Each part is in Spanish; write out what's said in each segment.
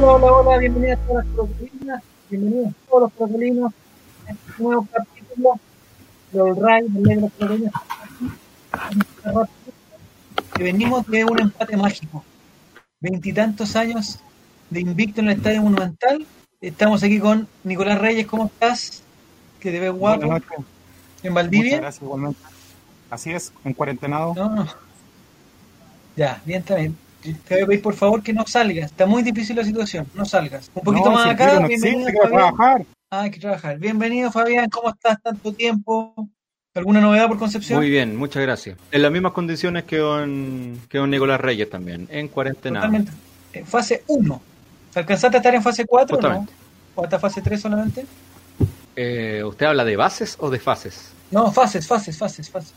Hola, hola, hola, bienvenidas a todas las proteínas, bienvenidos a todos los proteínos a este nuevo capítulo del RAI, del negro proteínas. Que venimos de un empate mágico. Veintitantos años de invicto en el Estadio Monumental. Estamos aquí con Nicolás Reyes, ¿cómo estás? Que te ves guapo. ¿En Valdivia? Muchas gracias, igualmente. Así es, en cuarentenado. No, no. Ya, bien, también. Te voy a pedir por favor que no salgas. Está muy difícil la situación. No salgas. Un poquito No, más si acá. quiero, no Bienvenido, existe, trabajar. Ah, hay que trabajar. Bienvenido, Fabián. ¿Cómo estás? Tanto tiempo. ¿Alguna novedad por Concepción? Muy bien, muchas gracias. En las mismas condiciones que don, que don Nicolás Reyes también, en cuarentena. Totalmente. En fase 1. ¿Alcanzaste a estar en fase 4 o no? Justamente. ¿O hasta fase 3 solamente? Eh, ¿Usted habla de bases o de fases? No, fases, fases, fases, fases.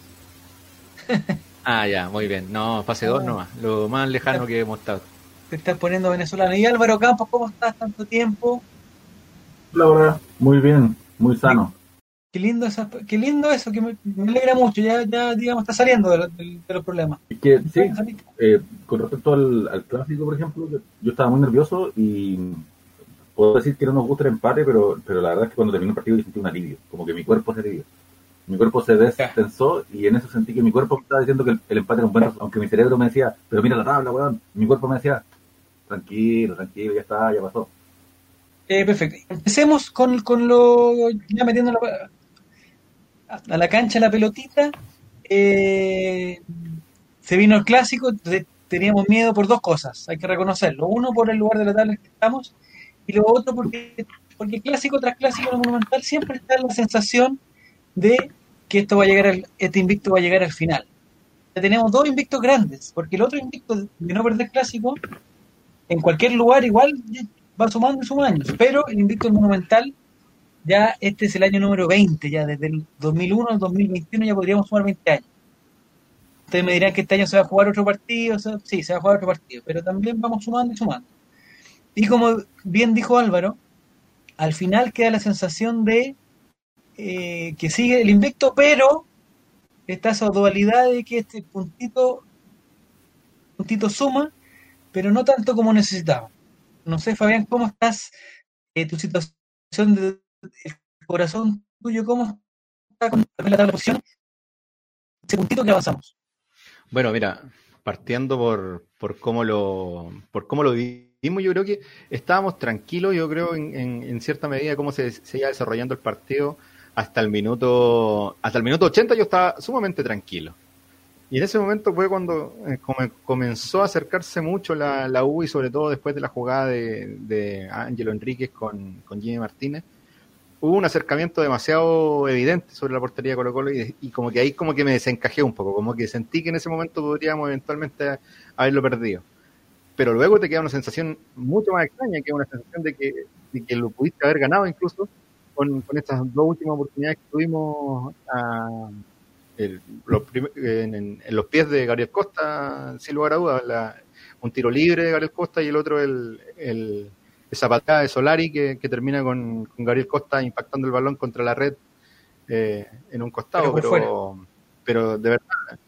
Ah, ya, muy bien. No, fase 2 Ah. nomás, lo más lejano que hemos estado. Te estás poniendo venezolano. Y Álvaro Campos, ¿cómo estás? Tanto tiempo. Laura, muy bien, muy sano. Qué lindo, esa- qué lindo eso, que me, me alegra mucho. Ya, ya, digamos, está saliendo de, los- de- de los problemas. Y que sí, eh, con respecto al, al clásico, por ejemplo, yo, yo estaba muy nervioso y puedo decir que no nos gusta el empate, pero, pero la verdad es que cuando terminó el partido yo sentí un alivio, como que mi cuerpo se alivió. Mi cuerpo se destensó y en eso sentí que mi cuerpo me estaba diciendo que el, el empate era un buen resultado, aunque mi cerebro me decía, pero mira la tabla, weón. Mi cuerpo me decía, tranquilo, tranquilo, ya está, ya pasó. Eh, perfecto. Empecemos con, con lo. Ya metiendo la- a la cancha la pelotita. Eh, se vino el clásico. Teníamos miedo por dos cosas, hay que reconocerlo. Uno, por el lugar de la tabla en que estamos. Y lo otro, porque, porque clásico tras clásico en el Monumental siempre está la sensación de que esto va a llegar al- este invicto va a llegar al final. Ya tenemos dos invictos grandes, porque el otro invicto de no perder clásico, en cualquier lugar igual va sumando y suma años. Pero el invicto Monumental, ya este es el año número 20, ya desde el 2001 al 2021 ya podríamos sumar 20 años. Ustedes me dirán que este año se va a jugar otro partido, o sea, sí, se va a jugar otro partido, pero también vamos sumando y sumando. Y como bien dijo Álvaro, al final queda la sensación de eh, que sigue el invicto, pero está esa dualidad de que este puntito, puntito suma, pero no tanto como necesitaba. No sé, Fabián, ¿cómo estás? Eh, tu situación de el corazón tuyo, ¿cómo está con la tabla de posición? Ese puntito que avanzamos. Bueno, mira, partiendo por, por cómo lo por cómo lo vimos, yo creo que estábamos tranquilos, yo creo, en, en, en cierta medida cómo se, se iba desarrollando el partido hasta el minuto hasta el minuto 80 yo estaba sumamente tranquilo. Y en ese momento fue cuando eh, come- comenzó a acercarse mucho la, la U y sobre todo después de la jugada de, de Ángelo Enríquez con, con Jimmy Martínez. Hubo un acercamiento demasiado evidente sobre la portería de Colo Colo y, y como que ahí como que me desencajé un poco, como que sentí que en ese momento podríamos eventualmente haberlo perdido. Pero luego te queda una sensación mucho más extraña, que es una sensación de que, de que lo pudiste haber ganado incluso con, con estas dos últimas oportunidades que tuvimos a- el- los en, en- en los pies de Gabriel Costa, sin lugar a dudas, la- un tiro libre de Gabriel Costa y el otro el, el- esa patada de Solari que, que termina con, con Gabriel Costa impactando el balón contra la red eh, en un costado, pero, pero, de verdad,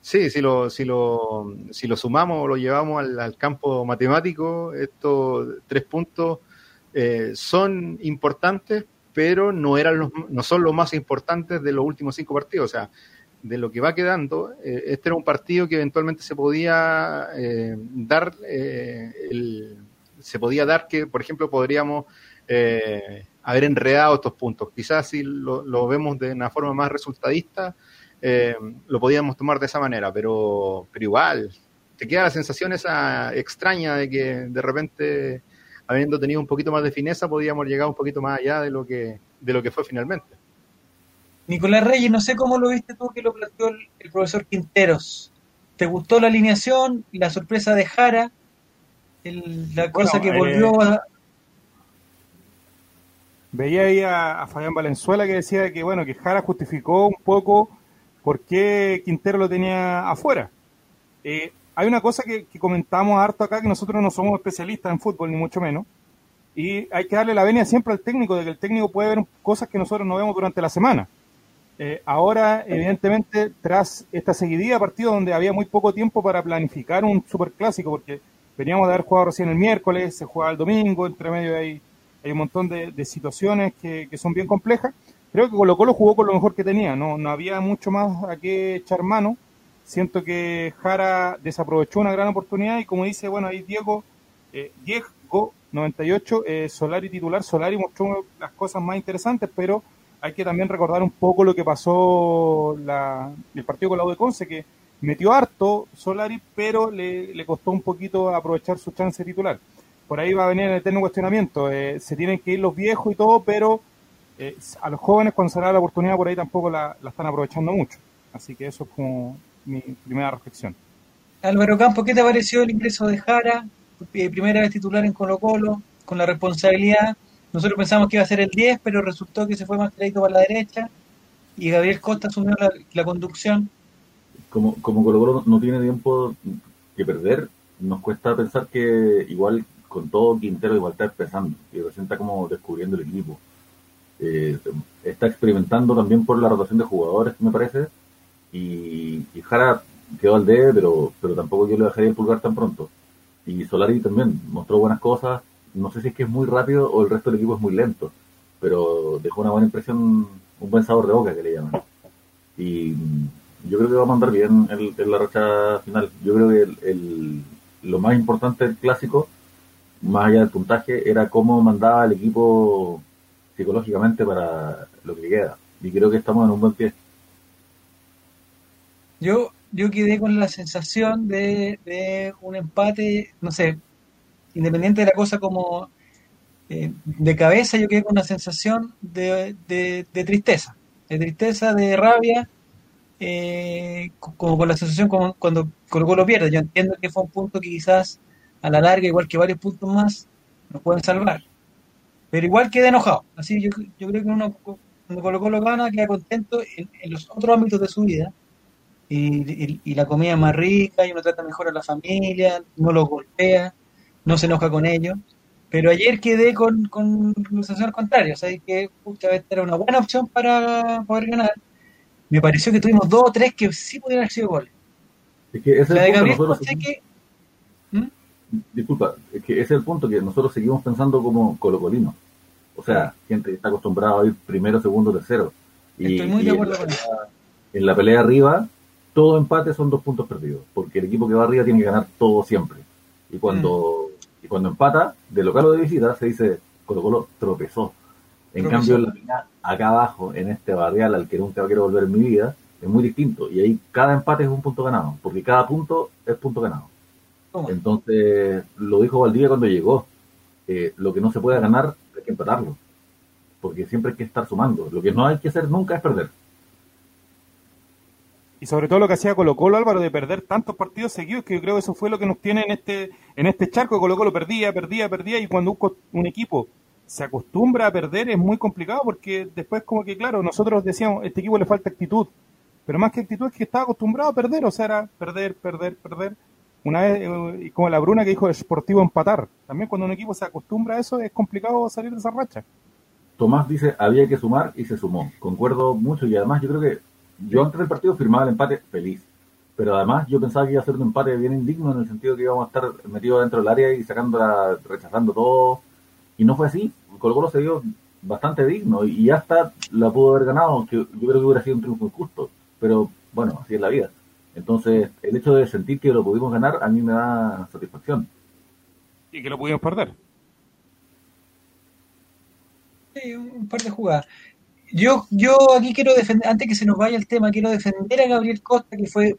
sí, si lo, si lo, si lo sumamos o lo llevamos al, al campo matemático, estos tres puntos eh, son importantes, pero no eran los, no son los más importantes de los últimos cinco partidos. O sea, de lo que va quedando, eh, este era un partido que eventualmente se podía eh, dar, eh, se podía dar que, por ejemplo, podríamos eh, haber enredado estos puntos. Quizás si lo, lo vemos de una forma más resultadista, eh, lo podíamos tomar de esa manera, pero, pero igual, te queda la sensación esa extraña de que de repente, habiendo tenido un poquito más de fineza, podíamos llegar un poquito más allá de lo que, de lo que fue finalmente. Nicolás Reyes, no sé cómo lo viste tú que lo planteó el, el profesor Quinteros. ¿Te gustó la alineación, la sorpresa de Jara, el- la cosa que eh, volvió a... Veía ahí a, a Fabián Valenzuela que decía que, bueno, que Jara justificó un poco por qué Quintero lo tenía afuera. Eh, hay una cosa que, comentamos harto acá, que nosotros no somos especialistas en fútbol, ni mucho menos, y hay que darle la venia siempre al técnico, de que el técnico puede ver cosas que nosotros no vemos durante la semana. Eh, ahora, evidentemente, tras esta seguidilla de partidos donde había muy poco tiempo para planificar un superclásico, porque veníamos de haber jugado recién el miércoles, se juega el domingo, entre medio hay, hay un montón de, situaciones que, son bien complejas. Creo que Colo Colo jugó con lo mejor que tenía, no, no había mucho más a qué echar mano. Siento que Jara desaprovechó una gran oportunidad y como dice, bueno, ahí Diego, eh, Diego 98, eh, Solari titular, Solari mostró las cosas más interesantes, pero hay que también recordar un poco lo que pasó la, el partido con la U de Conce, que metió harto Solari, pero le, costó un poquito aprovechar su chance titular. Por ahí va a venir el eterno cuestionamiento. Eh, se tienen que ir los viejos y todo, pero eh, a los jóvenes cuando se da la oportunidad por ahí tampoco la, están aprovechando mucho. Así que eso es como mi primera reflexión. Álvaro Campo, ¿qué te pareció el ingreso de Jara? Eh, primera vez titular en Colo Colo, con la responsabilidad. Nosotros pensamos que iba a ser el 10, pero resultó que se fue más crédito para la derecha y Gabriel Costa asumió la conducción como, como Colo Colo no tiene tiempo que perder, nos cuesta pensar que igual con todo Quintero igual está empezando y recién está como descubriendo el equipo. Eh, está experimentando también por la rotación de jugadores, me parece, y, Jara quedó al D, pero, pero tampoco yo le dejaría el pulgar tan pronto. Y Solari también mostró buenas cosas, no sé si es que es muy rápido o el resto del equipo es muy lento, pero dejó una buena impresión, un buen sabor de boca que le llaman. Y yo creo que va a mandar bien en la racha final. Yo creo que el, lo más importante del clásico, más allá del puntaje, era cómo mandaba el equipo psicológicamente para lo que queda. Y creo que estamos en un buen pie. Yo, yo quedé con la sensación de, de un empate, no sé, independiente de la cosa como eh, de cabeza, yo quedé con una sensación de, de, tristeza, de tristeza, de rabia eh, como con la sensación como cuando Colo lo pierde. Yo entiendo que fue un punto que quizás a la larga, igual que varios puntos más, nos pueden salvar. Pero igual queda enojado. Así yo, yo creo que uno cuando Colo Colo gana queda contento en, los otros ámbitos de su vida. Y, la comida es más rica, y uno trata mejor a la familia, no los golpea, no se enoja con ellos. Pero ayer quedé con, con la sensación contraria, o sea, que esta era una buena opción para poder ganar me pareció que tuvimos dos o tres que sí pudieran haber sido goles. Es que ese es el punto que... ¿Mm? Disculpa, es que ese es el punto que nosotros seguimos pensando como colocolinos. O sea, gente que está acostumbrada a ir primero, segundo, tercero. Y, Estoy muy de acuerdo con eso. En la pelea arriba, todo empate son dos puntos perdidos, porque el equipo que va arriba tiene que ganar todo siempre. Y cuando, mm. y cuando empata, de local o de visita, se dice Colo Colo tropezó. En cambio, en la final, acá abajo, en este barrial al que nunca quiero volver en mi vida, es muy distinto. Y ahí cada empate es un punto ganado, porque cada punto es punto ganado. Entonces, lo dijo Valdivia cuando llegó. Eh, lo que no se puede ganar hay que empatarlo. Porque siempre hay que estar sumando. Lo que no hay que hacer nunca es perder. Y sobre todo lo que hacía Colo Colo Álvaro de perder tantos partidos seguidos, que yo creo que eso fue lo que nos tiene en este, en este charco. Colo Colo perdía, perdía, perdía, y cuando un equipo se acostumbra a perder es muy complicado porque después como que, claro, nosotros decíamos, este equipo le falta actitud, pero más que actitud es que estaba acostumbrado a perder, o sea, era perder, perder, perder. Una vez, eh, como la Bruna que dijo, esportivo empatar. También cuando un equipo se acostumbra a eso es complicado salir de esa racha. Tomás dice, había que sumar y se sumó. Concuerdo mucho y además yo creo que yo antes del partido firmaba el empate feliz. Pero además yo pensaba que iba a ser un empate bien indigno en el sentido que íbamos a estar metidos dentro del área y sacando, rechazando todo. Y no fue así. Colo Colo se dio bastante digno y hasta la pudo haber ganado, que yo creo que hubiera sido un triunfo injusto, pero bueno, así es la vida. Entonces, el hecho de sentir que lo pudimos ganar a mí me da satisfacción. Y que lo pudimos perder. Sí, un par de jugadas. Yo, yo aquí quiero defender, antes que se nos vaya el tema, quiero defender a Gabriel Costa, que fue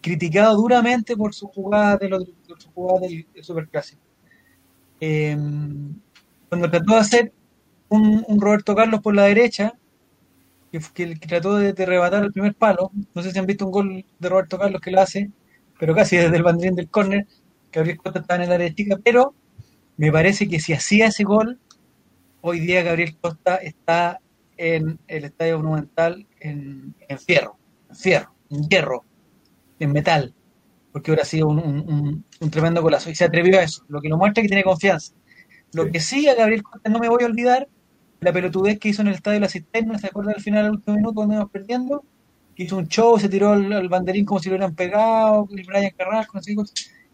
criticado duramente por su jugada, de los, su jugada del, Superclásico. Eh, cuando trató de hacer un, Roberto Carlos por la derecha, que, que, trató de, rebatar el primer palo, no sé si han visto un gol de Roberto Carlos que lo hace, pero casi desde el banderín del córner, Gabriel Costa estaba en el área chica, pero me parece que si hacía ese gol, hoy día Gabriel Costa está en el estadio monumental en, fierro, en fierro, en hierro, en metal, porque hubiera sido un, un, tremendo golazo. Y se atrevió a eso, lo que lo muestra que tiene confianza. Lo que sí a Gabriel Costa no me voy a olvidar, la pelotudez que hizo en el estadio de la Cisterna, ¿se acuerda al final, del último minuto, cuando íbamos perdiendo? Que hizo un show, se tiró al, banderín como si lo hubieran pegado, y Brian Carrasco, no sé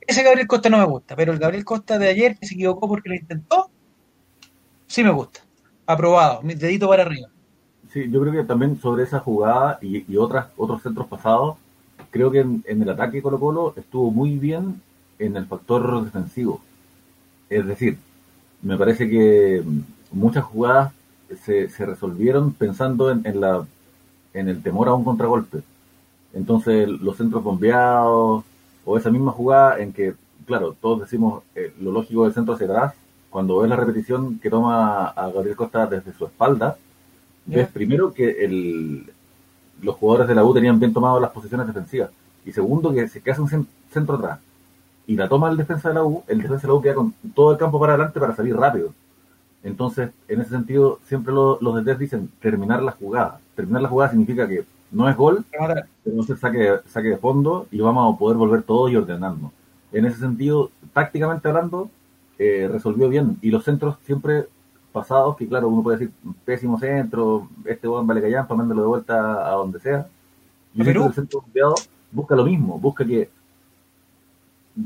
Ese Gabriel Costa no me gusta, pero el Gabriel Costa de ayer que se equivocó porque lo intentó, sí me gusta. Aprobado, mi dedito para arriba. Yo creo que también sobre esa jugada y, otras, otros centros pasados, creo que en, el ataque Colo Colo estuvo muy bien en el factor defensivo. Es decir, me parece que muchas jugadas se, se resolvieron pensando en, en la, en el temor a un contragolpe. Entonces, los centros bombeados, o esa misma jugada en que, claro, todos decimos eh, lo lógico del centro hacia atrás, cuando ves la repetición que toma a Gabriel Costa desde su espalda, Primero que el, los jugadores de la U tenían bien tomado las posiciones defensivas, y segundo que se que hace un cen- centro atrás y la toma el defensa de la U, el defensa de la U queda con todo el campo para adelante para salir rápido. Entonces, en ese sentido, siempre lo- los DTs dicen terminar la jugada. Terminar la jugada significa que no es gol, pero se saque, saque de fondo y vamos a poder volver todo y ordenarnos. En ese sentido, tácticamente hablando, eh, resolvió bien. Y los centros siempre pasados, que claro, uno puede decir, pésimo centro, este buen vale callampa, mándalo de vuelta a donde sea. Yo ¿A siento que Perú? el centro bombeado busca lo mismo, busca que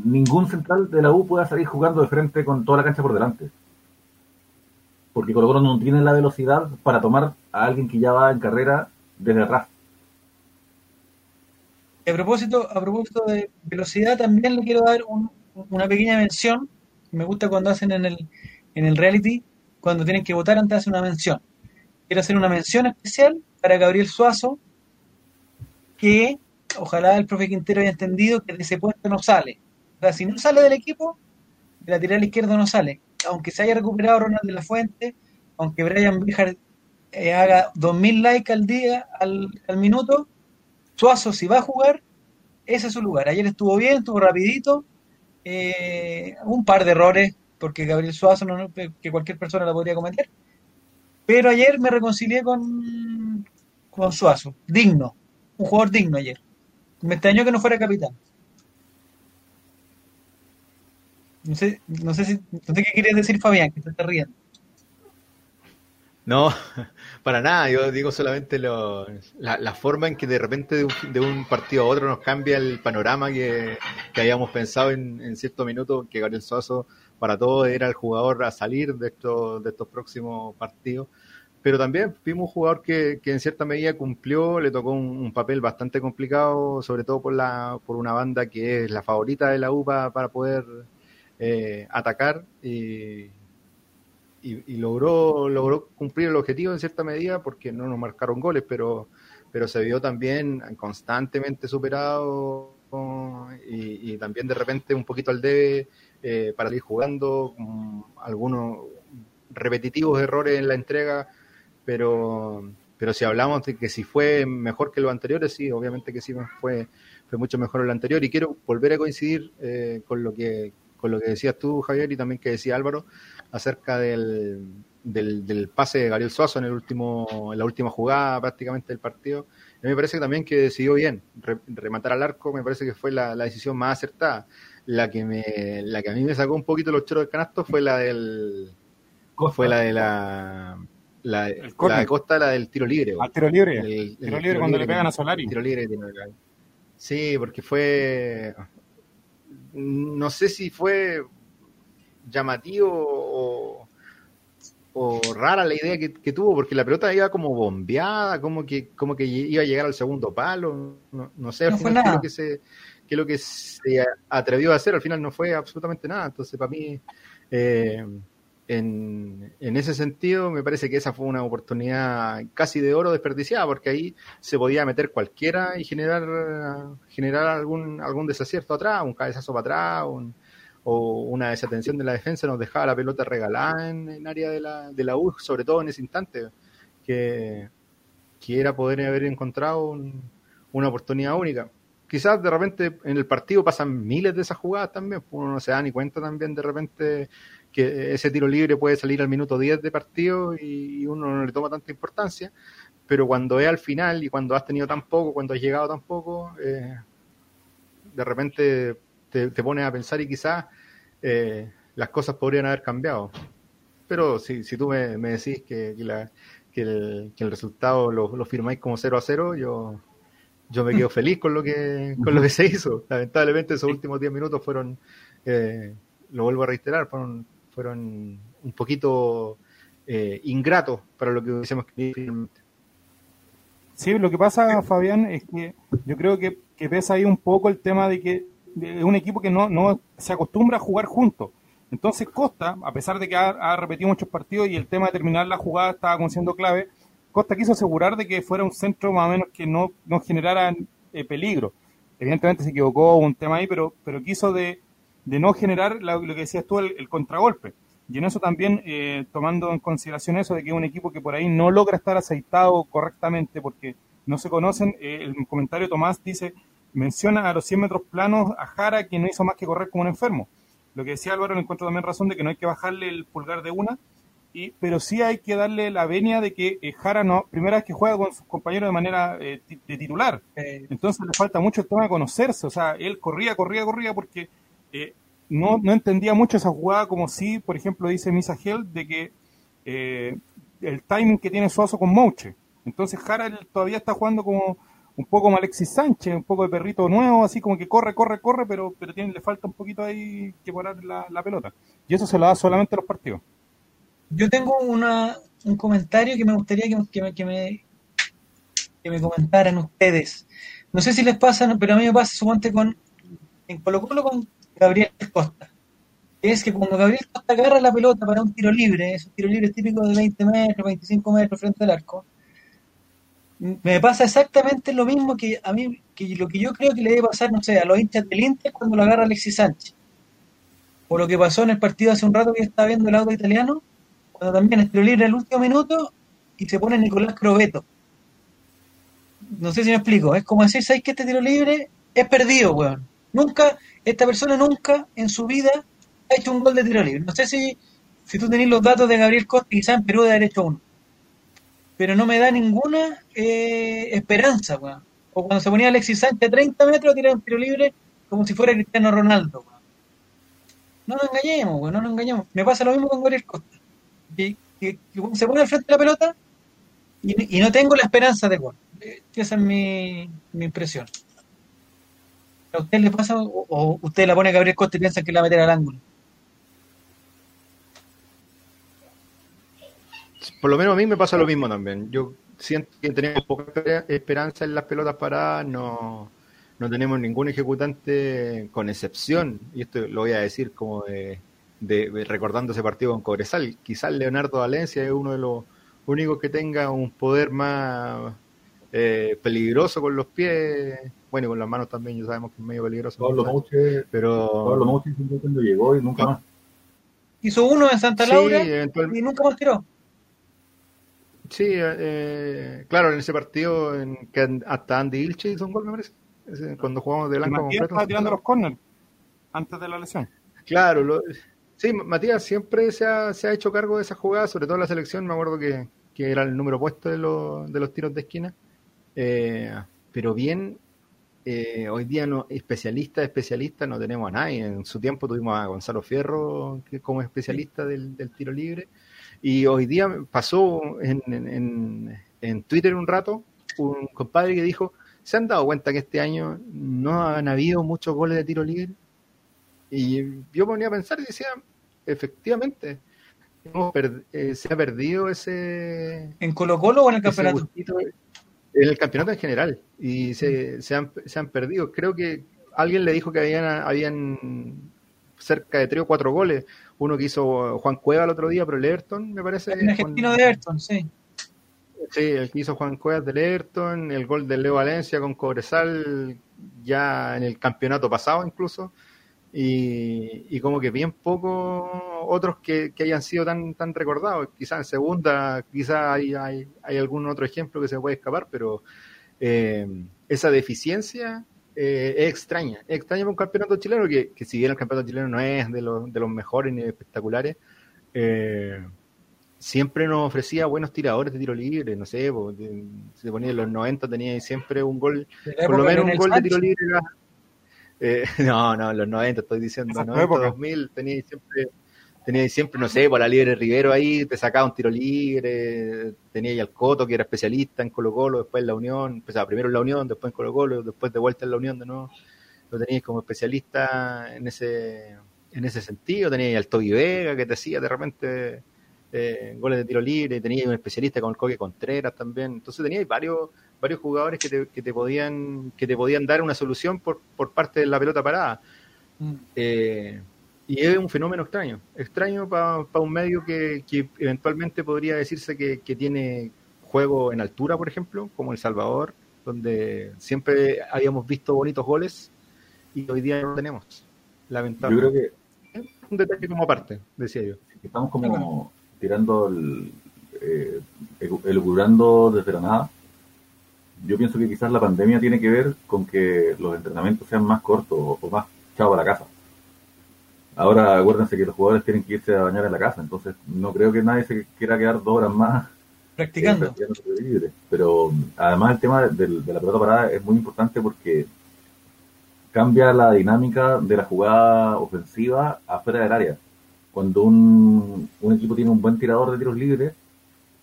ningún central de la U pueda salir jugando de frente con toda la cancha por delante. Porque Colo Colo no tiene la velocidad para tomar a alguien que ya va en carrera desde atrás. Y a propósito, a propósito de velocidad, también le quiero dar un- una pequeña mención. Me gusta cuando hacen en el, en el reality, cuando tienen que votar antes de hacer una mención. Quiero hacer una mención especial para Gabriel Suazo, que ojalá el profe Quintero haya entendido que de ese puesto no sale. O sea, si no sale del equipo, de lateral izquierdo no sale. Aunque se haya recuperado Ronald de la Fuente, aunque Brian Bejar eh, haga 2000 likes al día, al, al minuto, Suazo, si va a jugar, ese es su lugar. Ayer estuvo bien, estuvo rapidito, eh, un par de errores, porque Gabriel Suazo, no, que cualquier persona la podría cometer. Pero ayer me reconcilié con, con Suazo, digno, un jugador digno ayer. Me extrañó que no fuera capitán. No sé, no sé, si, no sé qué quieres decir, Fabián, que te estás riendo. No, para nada, yo digo solamente lo- la, forma en que de repente de un, de un partido a otro nos cambia el panorama que, que habíamos pensado en, en cierto minuto, que Gabriel Suazo para todos era el jugador a salir de estos, próximos partidos. Pero también vimos un jugador que, en cierta medida cumplió, le tocó un, papel bastante complicado, sobre todo por, la, una banda que es la favorita de la UPA para poder eh, atacar y, logró, cumplir el objetivo en cierta medida porque no nos marcaron goles, pero, pero se vio también constantemente superado y, y también de repente un poquito al debe eh, para ir jugando, mm, algunos repetitivos errores en la entrega, pero, pero si hablamos de que si fue mejor que los anteriores, sí, obviamente que sí fue, fue mucho mejor el anterior y quiero volver a coincidir eh, con lo que con lo que decías tú, Javier, y también que decía Álvaro, acerca del, del, pase de Gabriel Suazo en el último, en la última jugada prácticamente del partido. Me parece también que decidió bien. Re, rematar al arco me parece que fue la, decisión más acertada. La que me, la que a mí me sacó un poquito los choros del canasto fue la del Costa. fue la de la la, la, de Costa, la del tiro libre. Al tiro libre. El, el, tiro, libre cuando libre, le pegan a Solari. Tiro libre Sí, porque fue no sé si fue llamativo o, o rara la idea que, que, tuvo, porque la pelota iba como bombeada, como que, como que iba a llegar al segundo palo, no, no sé al no final que se, qué es lo que se atrevió a hacer, al final no fue absolutamente nada, entonces para mí, eh, en, en, ese sentido, me parece que esa fue una oportunidad casi de oro desperdiciada, porque ahí se podía meter cualquiera y generar, generar algún, algún desacierto atrás, un cabezazo para atrás, o una desatención de la defensa nos dejaba la pelota regalada en, en área de la, de la U, sobre todo en ese instante, que, que era poder haber encontrado un, una oportunidad única. Quizás de repente en el partido pasan miles de esas jugadas también, uno no se da ni cuenta también de repente que ese tiro libre puede salir al minuto 10 de partido y uno no le toma tanta importancia, pero cuando es al final y cuando has tenido tan poco, cuando has llegado tan poco, eh, de repente te, pones a pensar y quizás eh, las cosas podrían haber cambiado. Pero si, si tú me, me decís que, que, el, que, el, resultado lo, lo, firmáis como 0 a 0, yo, yo me quedo feliz con lo que con lo que se hizo. Lamentablemente esos últimos 10 minutos fueron, eh, lo vuelvo a reiterar, fueron, fueron un poquito eh, ingratos para lo que hubiésemos querido finalmente. Sí, lo que pasa, Fabián, es que yo creo que, que pesa ahí un poco el tema de que es un equipo que no, no se acostumbra a jugar juntos. Entonces Costa, a pesar de que ha, repetido muchos partidos y el tema de terminar la jugada estaba siendo clave, Costa quiso asegurar de que fuera un centro más o menos que no, no generara eh, peligro. Evidentemente se equivocó un tema ahí, pero, pero quiso de, no generar lo, que decías tú, el, contragolpe. Y en eso también, eh, tomando en consideración eso de que es un equipo que por ahí no logra estar aceitado correctamente porque no se conocen, eh, el comentario Tomás dice, menciona a los 100 metros planos a Jara que no hizo más que correr como un enfermo. Lo que decía Álvaro, le encuentro también razón de que no hay que bajarle el pulgar de una, y, pero sí hay que darle la venia de que eh, Jara no, primera vez que juega con sus compañeros de manera eh, de titular. Entonces le falta mucho el tema de conocerse. O sea, él corría, corría, corría porque eh, no, no entendía mucho esa jugada como si, por ejemplo, dice Misa Hell, de que el timing que tiene Suazo con Mouche. Entonces Jara todavía está jugando como un poco como Alexis Sánchez, un poco de perrito nuevo, así como que corre, corre, corre, pero, pero tiene, le falta un poquito ahí que parar la, la pelota. Y eso se lo da solamente a los partidos. Yo tengo una, un comentario que me gustaría que, me, que, me, que me comentaran ustedes. No sé si les pasa, pero a mí me pasa suponte con en Colo Colo con Gabriel Costa. Es que cuando Gabriel Costa agarra la pelota para un tiro libre, es un tiro libre típico de 20 metros, 25 metros frente al arco, me pasa exactamente lo mismo que a mí, que lo que yo creo que le debe pasar, no sé, a los hinchas del Inter cuando lo agarra Alexis Sánchez. O lo que pasó en el partido hace un rato que yo estaba viendo el auto italiano, también es libre el último minuto y se pone Nicolás Crobeto. No sé si me explico, es como decir, ¿sabes que este tiro libre es perdido, weón? Nunca, esta persona nunca en su vida ha hecho un gol de tiro libre. No sé si, si tú tenés los datos de Gabriel Costa, quizá en Perú de haber hecho uno pero no me da ninguna eh, esperanza, weón. O cuando se ponía Alexis Sánchez a 30 metros, tiraba un tiro libre como si fuera Cristiano Ronaldo, weón. No nos engañemos, weón, no nos engañemos. Me pasa lo mismo con Gabriel Costa. Que, se pone al frente de la pelota y, no tengo la esperanza de gol. Esa es mi, mi impresión. ¿A usted le pasa o, usted la pone a Gabriel Costa y piensa que la va a meter al ángulo? por lo menos a mí me pasa lo mismo también. Yo siento que tenemos poca esperanza en las pelotas paradas, no, no tenemos ningún ejecutante con excepción, y esto lo voy a decir como de, recordando ese partido con Cobresal, quizás Leonardo Valencia es uno de los únicos que tenga un poder más eh, peligroso con los pies, bueno, y con las manos también, ya sabemos que es medio peligroso. Pablo Mouche, pero... Pablo Mouche cuando llegó y nunca más. Hizo uno en Santa Laura y nunca más tiró. Sí, eh, claro, en ese partido en que hasta Andy Ilche hizo un gol, me parece. Cuando jugamos de blanco Matías estaba tirando los corners antes de la lesión. Claro, lo, sí, Matías siempre se ha, se ha hecho cargo de esa jugada, sobre todo en la selección. Me acuerdo que, que era el número puesto de, los, de los tiros de esquina. Eh, pero bien, eh, hoy día no especialista, especialista no tenemos a nadie. En su tiempo tuvimos a Gonzalo Fierro que como especialista del, del tiro libre. Y hoy día pasó en, en, en Twitter un rato un compadre que dijo, ¿se han dado cuenta que este año no han habido muchos goles de tiro libre? Y yo ponía a pensar y decía, efectivamente, eh, se ha perdido ese... ¿En Colo Colo o en el campeonato? En el campeonato en general. Y se, se, han, se han perdido. Creo que alguien le dijo que habían, habían cerca de tres o cuatro goles uno que hizo Juan Cueva el otro día, pero el Everton, me parece. El argentino de Everton, sí. Sí, el que hizo Juan Cuevas del Everton, el gol de Leo Valencia con Cobresal ya en el campeonato pasado incluso, y, como que bien pocos otros que, hayan sido tan, tan recordados, quizás en segunda, quizás hay, hay, hay, algún otro ejemplo que se puede escapar, pero eh, esa deficiencia eh, es extraña. Es extraña para un campeonato chileno que, si bien el campeonato chileno no es de los, de los mejores ni espectaculares, eh, siempre nos ofrecía buenos tiradores de tiro libre. No sé, se ponía en los 90 tenía siempre un gol, por lo menos un gol de tiro libre. Eh, no, no, en los 90 estoy diciendo, 90, 2000 tenía siempre tenía siempre, no sé, por la libre Rivero ahí, te sacaba un tiro libre, tenía ahí al Coto, que era especialista en Colo Colo, después en la Unión, empezaba primero en la Unión, después en Colo Colo, después de vuelta en la Unión de nuevo, lo tenías como especialista en ese, en ese sentido, tenía ahí al Toby Vega, que te hacía de repente eh, goles de tiro libre, tenía un especialista con el Coque Contreras también, entonces tenía varios varios jugadores que te, que te podían que te podían dar una solución por, por parte de la pelota parada. Mm. Eh, y es un fenómeno extraño, extraño para un medio que, eventualmente podría decirse que, tiene juego en altura, por ejemplo, como El Salvador, donde siempre habíamos visto bonitos goles y hoy día no lo tenemos. Lamentablemente. Yo creo que. Un detalle como aparte, decía yo. Estamos como tirando el. Eh, desde la nada. Yo pienso que quizás la pandemia tiene que ver con que los entrenamientos sean más cortos o más chao para la casa. Ahora acuérdense que los jugadores tienen que irse a bañar en la casa, entonces no creo que nadie se quiera quedar dos horas más practicando. Eh, Pero además el tema de, la pelota parada es muy importante porque cambia la dinámica de la jugada ofensiva afuera del área. Cuando un, equipo tiene un buen tirador de tiros libres,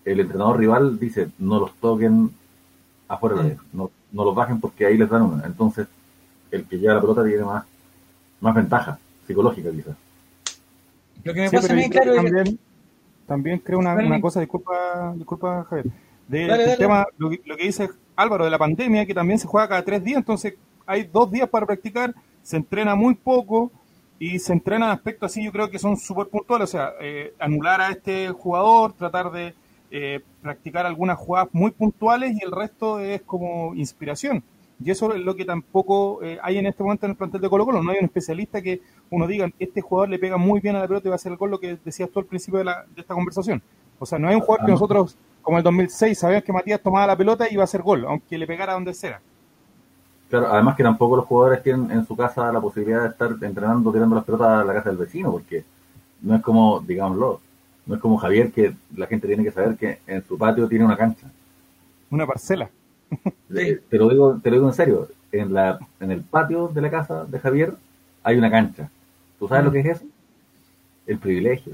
el entrenador rival dice no los toquen afuera área, mm. no, no los bajen porque ahí les dan una. Entonces el que lleva la pelota tiene más, más ventaja psicológica quizás. Lo que me pasa a mí, claro, también, también creo una, una, cosa, disculpa, disculpa Javier, de, tema, lo que, dice Álvaro de la pandemia, que también se juega cada tres días, entonces hay dos días para practicar, se entrena muy poco y se entrena aspectos así, yo creo que son súper puntuales, o sea, eh, anular a este jugador, tratar de eh, practicar algunas jugadas muy puntuales y el resto es como inspiración. Y eso es lo que tampoco eh, hay en este momento en el plantel de Colo Colo. No hay un especialista que uno diga, este jugador le pega muy bien a la pelota y va a hacer el gol, lo que decías tú al principio de, la, de esta conversación. O sea, no hay un jugador que nosotros, como el 2006, sabíamos que Matías tomaba la pelota y iba a hacer gol, aunque le pegara donde sea. Claro, además que tampoco los jugadores tienen en su casa la posibilidad de estar entrenando, tirando las pelotas a la casa del vecino, porque no es como, digámoslo, no es como Javier que la gente tiene que saber que en su patio tiene una cancha. Una parcela. Te lo digo, te lo digo en serio. En la, en el patio de la casa de Javier hay una cancha. ¿Tú sabes lo que es eso? El privilegio.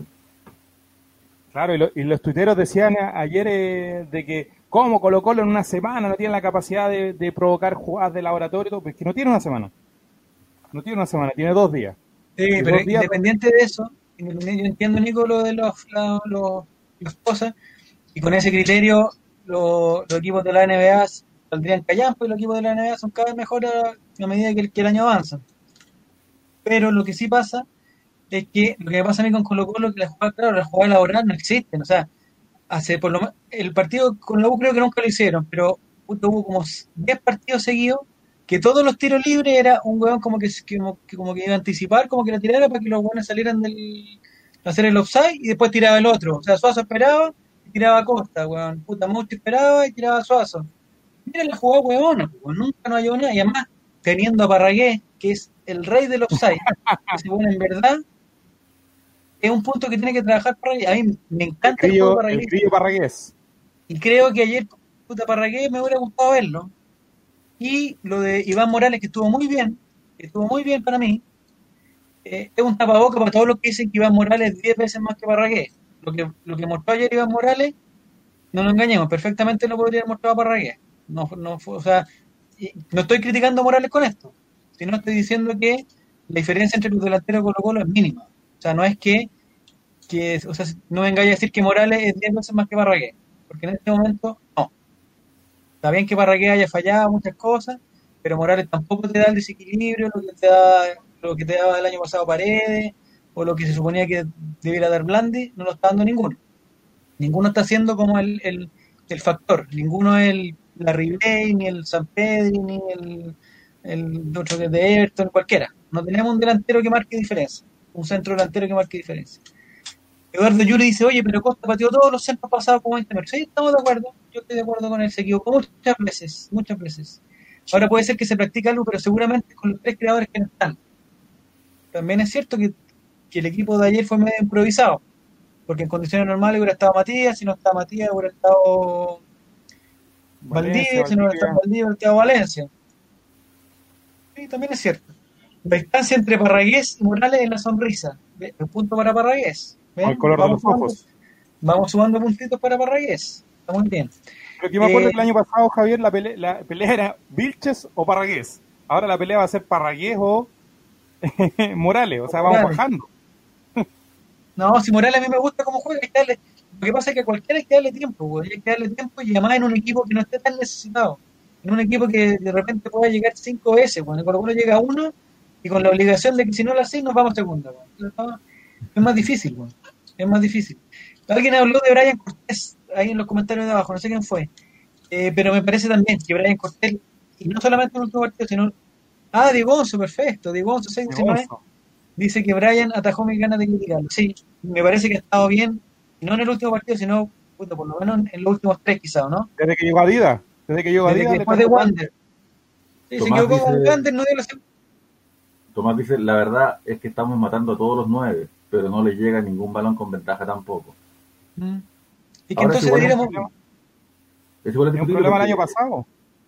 Claro, y, los tuiteros decían ayer eh, de que cómo Colo Colo en una semana no tiene la capacidad de, provocar jugadas de laboratorio, todo, pues que no tiene una semana. No tiene una semana, tiene dos días. Sí, pero independiente de eso, yo entiendo, Nico, lo de los, los, cosas, y con ese criterio los, equipos de la NBA saldrían callampo y los equipos de la NBA son cada vez mejores a medida que el, año avanza. Pero lo que sí pasa es que lo que pasa a mí con Colo Colo es que la jugada, claro, la jugada laboral no existen. O sea, hace por lo el partido con la U creo que nunca lo hicieron, pero hubo como 10 partidos seguidos que todos los tiros libres era un weón como que, como, que iba a anticipar, como que lo tirara para que los weones salieran del hacer el offside y después tiraba el otro. O sea, Suazo esperaba tiraba a Costa, weón. Puta, mucho esperaba y tiraba a Suazo. Mira la jugada weón, nunca no hay nada. Y además, teniendo a Parragué, que es el rey del offside, que según en verdad es un punto que tiene que trabajar Parragué. A mí me encanta el, juego Parragué. Parragués. Y creo que ayer, puta Parragué, me hubiera gustado verlo. Y lo de Iván Morales, que estuvo muy bien, que estuvo muy bien para mí, eh, es un tapaboca para todos los que dicen que Iván Morales es 10 veces más que Parragué lo que, lo que mostró ayer Iván Morales, no nos engañemos, perfectamente lo podría haber mostrado Parragués. No, no, o sea, no estoy criticando a Morales con esto, sino estoy diciendo que la diferencia entre los delanteros y Colo Colo es mínima. O sea, no es que, que o sea, no vengáis a decir que Morales es 10 veces más que Parragués, porque en este momento no. Está bien que Parragués haya fallado muchas cosas, pero Morales tampoco te da el desequilibrio, lo que te da, lo que te daba el año pasado Paredes, o lo que se suponía que debiera dar Blandi, no lo está dando ninguno. Ninguno está haciendo como el, el, factor. Ninguno es el, la Ribley, ni el San Pedro, ni el, el otro que de Everton, cualquiera. No tenemos un delantero que marque diferencia. Un centro delantero que marque diferencia. Eduardo Yuri dice, oye, pero Costa pateó todos los centros pasados como 20 metros. Sí, estamos de acuerdo. Yo estoy de acuerdo con él. Se equivocó muchas veces, muchas veces. Ahora puede ser que se practique algo, pero seguramente con los tres creadores que no están. También es cierto que que el equipo de ayer fue medio improvisado, porque en condiciones normales hubiera estado Matías, si no estaba Matías hubiera estado Valdivia, si no hubiera estado Valdivia hubiera estado Valencia. Sí, también es cierto. La distancia entre Parragués y Morales es la sonrisa. Un punto para Parragués. ¿Ven? El color de los sumando- ojos. Vamos sumando puntitos para Parragués. Está muy bien. Pero que yo me acuerdo Eh, que el año pasado, Javier, la pelea, la pelea era Vilches o Parragués. Ahora la pelea va a ser Parragués o Morales. O sea, vamos Morales. bajando. No, si Morales a mí me gusta cómo juega, hay que darle- lo que pasa es que a cualquiera hay que darle tiempo, güey. hay que darle tiempo y además en un equipo que no esté tan necesitado. En un equipo que de repente pueda llegar cinco veces, cuando Colo Colo llega a uno y con la obligación de que si no lo hace nos vamos a segunda. güey. No, Es más difícil, güey. Es más difícil. Alguien habló de Brian Cortés ahí en los comentarios de abajo, no sé quién fue, Eh, pero me parece también que Brian Cortés, y no solamente en el último partido, sino... Ah, Digonzo, perfecto, Digonzo 619. Dice que Brian atajó mis ganas de criticarlo. Sí, me parece que ha estado bien, no en el último partido, sino puta, por lo menos en, los últimos tres quizás, ¿no? Desde que llegó Adidas. Desde que llegó que le después de Wander. Sí, se equivocó con Wander, no dio la segunda. Tomás dice, la verdad es que estamos matando a todos los nueve, pero no le llega ningún balón con ventaja tampoco. Mm. Y que Ahora entonces deberíamos... Es igual un problema el año pasado.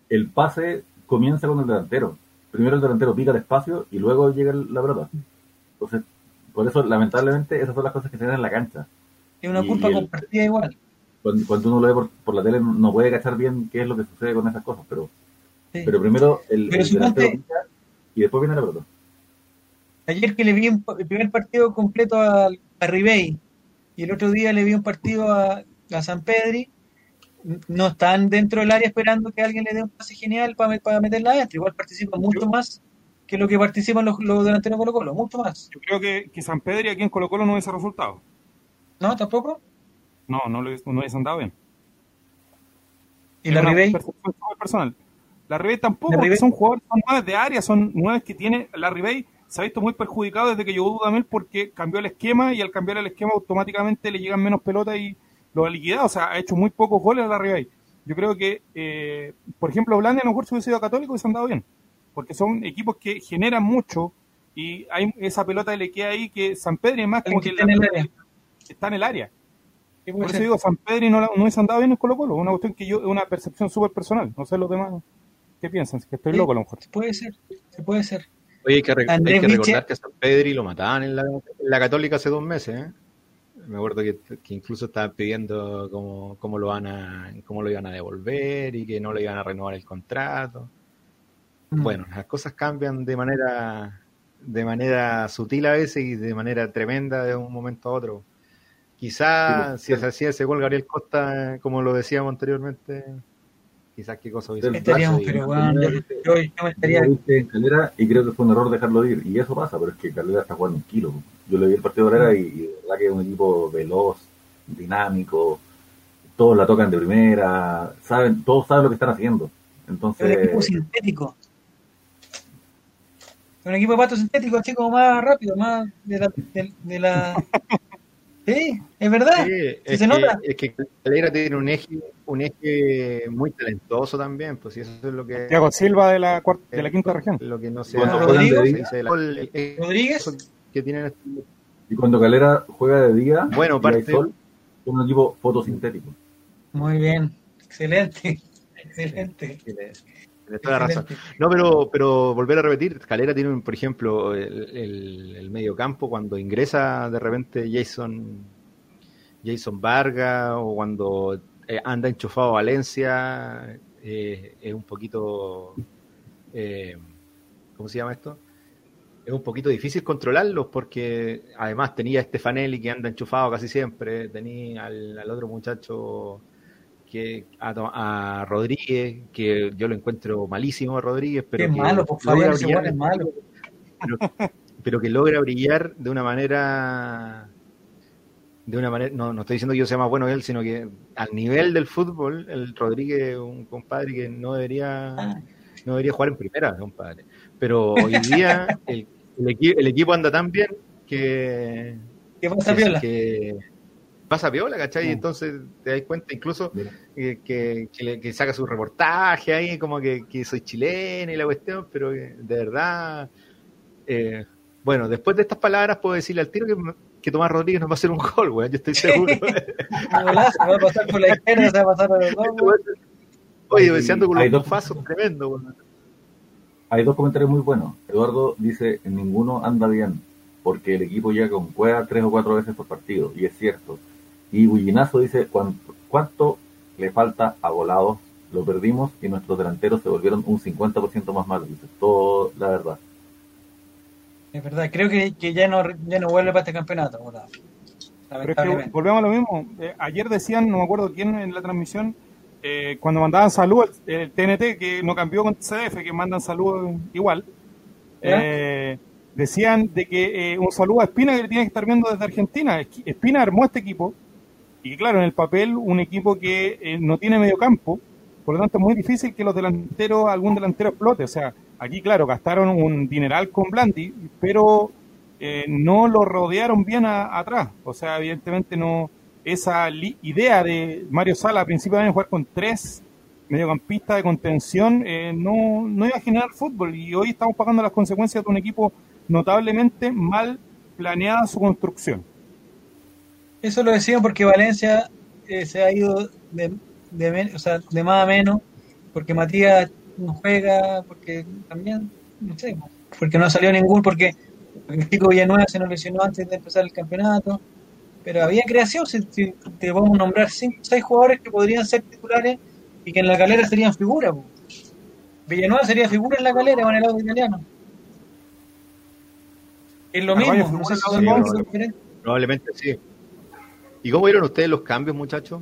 El pase comienza con el delantero. Primero el delantero pica el espacio y luego llega el- la pelota. Entonces, por eso, lamentablemente, esas son las cosas que se ven en la cancha. Es una y- culpa el- compartida igual. Cuando, cuando uno lo ve por, por la tele no puede cachar bien qué es lo que sucede con esas cosas, pero, Sí. pero primero el, Pero el suponte- delantero pica y después viene la pelota. Ayer que le vi un- el primer partido completo a, a Ribey y el otro día le vi un partido a, a San Pedri, no están dentro del área esperando que alguien le dé un pase genial para, para meterla adentro. Igual participan mucho más que lo que participan los, los delanteros Colo Colo, mucho más. Yo creo que, que San Pedro y aquí en Colo Colo no hubiese resultado. ¿No? ¿Tampoco? No, no, lo, no hubiese andado bien. ¿Y Es la Ribey? personal. La Ribey tampoco, La Ribey- son jugadores, son nueve de área, son nueve que tiene. La Ribey se ha visto muy perjudicado desde que llegó Dudamel porque cambió el esquema y al cambiar el esquema automáticamente le llegan menos pelotas y lo ha liquidado. O sea, ha hecho muy pocos goles a la Ribey. Yo creo que, eh, por ejemplo, Blandi a lo mejor si hubiese sido católico hubiese andado bien. Porque son equipos que generan mucho y hay esa pelota que le queda ahí que San Pedro es más como que que está en el área. está en el área. ¿Qué Por eso digo, San Pedro no, la- no hubiese andado bien en Colo Colo. Una cuestión que yo, es una percepción súper personal. No sé los demás. ¿Qué piensan? Que estoy Sí. loco a lo mejor. Puede ser, se puede ser. Oye, hay que, re- hay Andrés que Viche- recordar que a San Pedri lo mataban en la, en la Católica hace dos meses. ¿eh? Me acuerdo que, que incluso estaban pidiendo cómo, cómo lo van a, cómo lo iban a devolver y que no le iban a renovar el contrato. Mm. Bueno, las cosas cambian de manera de manera sutil a veces y de manera tremenda de un momento a otro. Quizás Sí, si se hacía ese gol Gabriel Costa, como lo decíamos anteriormente, quizás qué cosa hubiese Estaríamos, pasado. pero bueno, yo, yo- yo me estaría. En Calera y creo que fue un error dejarlo ir. Y eso pasa, pero es que Calera está jugando un kilo. Yo le vi el partido de Calera y, y de verdad que es un equipo veloz, dinámico, todos la tocan de primera, saben, todos saben lo que están haciendo. Es un Entonces, equipo sintético. Un equipo de pato sintético, así como más rápido, más de la. De, de la... Sí, es verdad. Sí, Sí es, se que, nota. es que Calera tiene un eje, un eje muy talentoso también, pues y eso es lo que Thiago Silva de la, cuarta, de la quinta región. lo que no se juegan se la- el- el- Rodríguez, que tienen y cuando Calera juega de día, Bueno, parte- sol, es un equipo fotosintético. muy bien. Excelente. Excelente. Tiene toda la razón. No, pero, pero volver a repetir, Calera tiene, un, por ejemplo, el, el, el medio campo cuando ingresa de repente Jason Jason Vargas o cuando eh, anda enchufado Valencia, eh, es un poquito, eh, ¿cómo se llama esto? Es un poquito difícil controlarlos porque además tenía a Stefanelli que anda enchufado casi siempre, tenía al, al otro muchacho que a, a Rodríguez, que yo lo encuentro malísimo a Rodríguez, pero Qué que malo, por logra favor, brillar, es malo. pero, pero que logra brillar de una manera de una manera, no, no estoy diciendo que yo sea más bueno que él, sino que al nivel del fútbol, el Rodríguez es un compadre que no debería Ah, no debería jugar en primera, compadre. Pero hoy día el, el, equi- el equipo anda tan bien que, ¿Qué pasa, que, Piola? Que pasa piola, ¿cachai? Y Mm. entonces te das cuenta incluso Mira. que, que, saca su reportaje ahí, como que, que soy chileno y la cuestión, pero que de verdad, eh, bueno, después de estas palabras puedo decirle al tiro que, que Tomás Rodríguez nos va a hacer un gol, weón, yo estoy seguro. Golazo, va a pasar por la izquierda, se va a pasar a los dos. Oye, Hay- deseando con los dos- pasos tremendo, weón. hay dos comentarios muy buenos. Eduardo dice, ninguno anda bien, porque el equipo llega con cueva tres o cuatro veces por partido, y es cierto. Y Bullinazo dice, ¿cuánto, cuánto le falta a Volados? Lo perdimos y nuestros delanteros se volvieron un 50% más malos. Dice, todo la verdad. Es verdad, creo que, que ya, no, ya no vuelve para este campeonato. Volado. Pero es que Lamentablemente. volvemos a lo mismo. Eh, ayer decían, no me acuerdo quién en la transmisión, eh, cuando mandaban salud el, el TNT, que no cambió con CDF, que mandan salud igual, eh, decían de que eh, un saludo a Espina que le tiene que estar viendo desde Argentina. Espina armó este equipo y claro, en el papel un equipo que eh, no tiene medio campo, por lo tanto es muy difícil que los delanteros, algún delantero explote. O sea, aquí claro, gastaron un dineral con Blandi, pero eh, no lo rodearon bien a- atrás. O sea, evidentemente no esa idea de Mario Sala a principio de año jugar con tres mediocampistas de contención eh, no, no iba a generar fútbol y hoy estamos pagando las consecuencias de un equipo notablemente mal planeada su construcción. Eso lo decían porque Valencia eh, se ha ido de, de, o sea, de más a menos, porque Matías no juega, porque también, no sé, porque no salió ningún, porque el chico Villanueva se nos lesionó antes de empezar el campeonato. Pero había creación, si, si te vamos a nombrar cinco o seis jugadores que podrían ser titulares y que en la calera serían figuras. Villanueva sería figura en la calera con el audio italiano. Es lo mismo, no sé si. Probablemente sí. ¿Y cómo vieron ustedes los cambios, muchachos?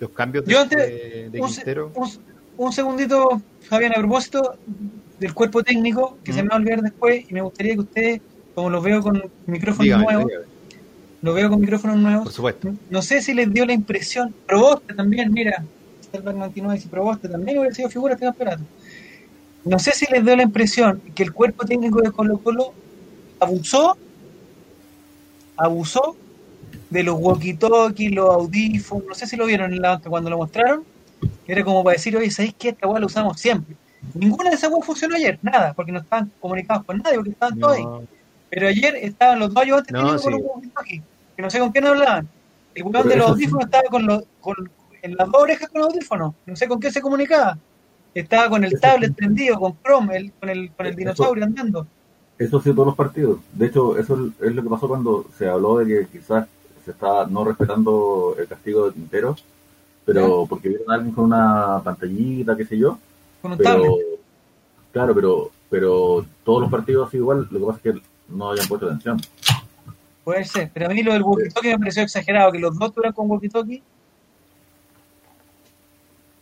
Los cambios de, Yo antes- de- de un, se- Quintero. un- un segundito, Fabián, a propósito del cuerpo técnico, que se me va a olvidar después, y me gustaría que ustedes, como los veo con micrófonos Dígame, nuevos, dígame. los veo con micrófonos nuevos, por supuesto. no sé si les dio la impresión, Proboste también, mira, Salvar 99 dice Proboste también hubiera sido figura este campeonato. No sé si les dio la impresión que el cuerpo técnico de Colo Colo abusó, abusó de los walkie-talkies, los audífonos, no sé si lo vieron en la banca cuando lo mostraron, era como para decir, oye, ¿sabéis qué? Esta weá la usamos siempre. Ninguna de esas weas funcionó ayer, nada, porque no estaban comunicados con nadie, porque estaban todos ahí. Pero ayer estaban los dos ayudantes No, con los walkie-talkies, que no sé con quién hablaban. El weón de los audífonos estaba con los, con, en las dos orejas con los audífonos, no sé con qué se comunicaba. Estaba con el tablet prendido, con Chrome, el- con el, con el dinosaurio andando. Eso ha sido todos los partidos. De hecho, eso es lo que pasó cuando se habló de que quizás se está no respetando el castigo de Quintero, pero porque vieron a alguien con una pantallita, qué sé yo. Con un Pero, tablet. claro, pero, pero todos los partidos sido igual. Lo que pasa es que no habían puesto atención. Puede ser, pero a mí lo del walkie-talkie me pareció exagerado, que los dos estuvieran con walkie-talkie.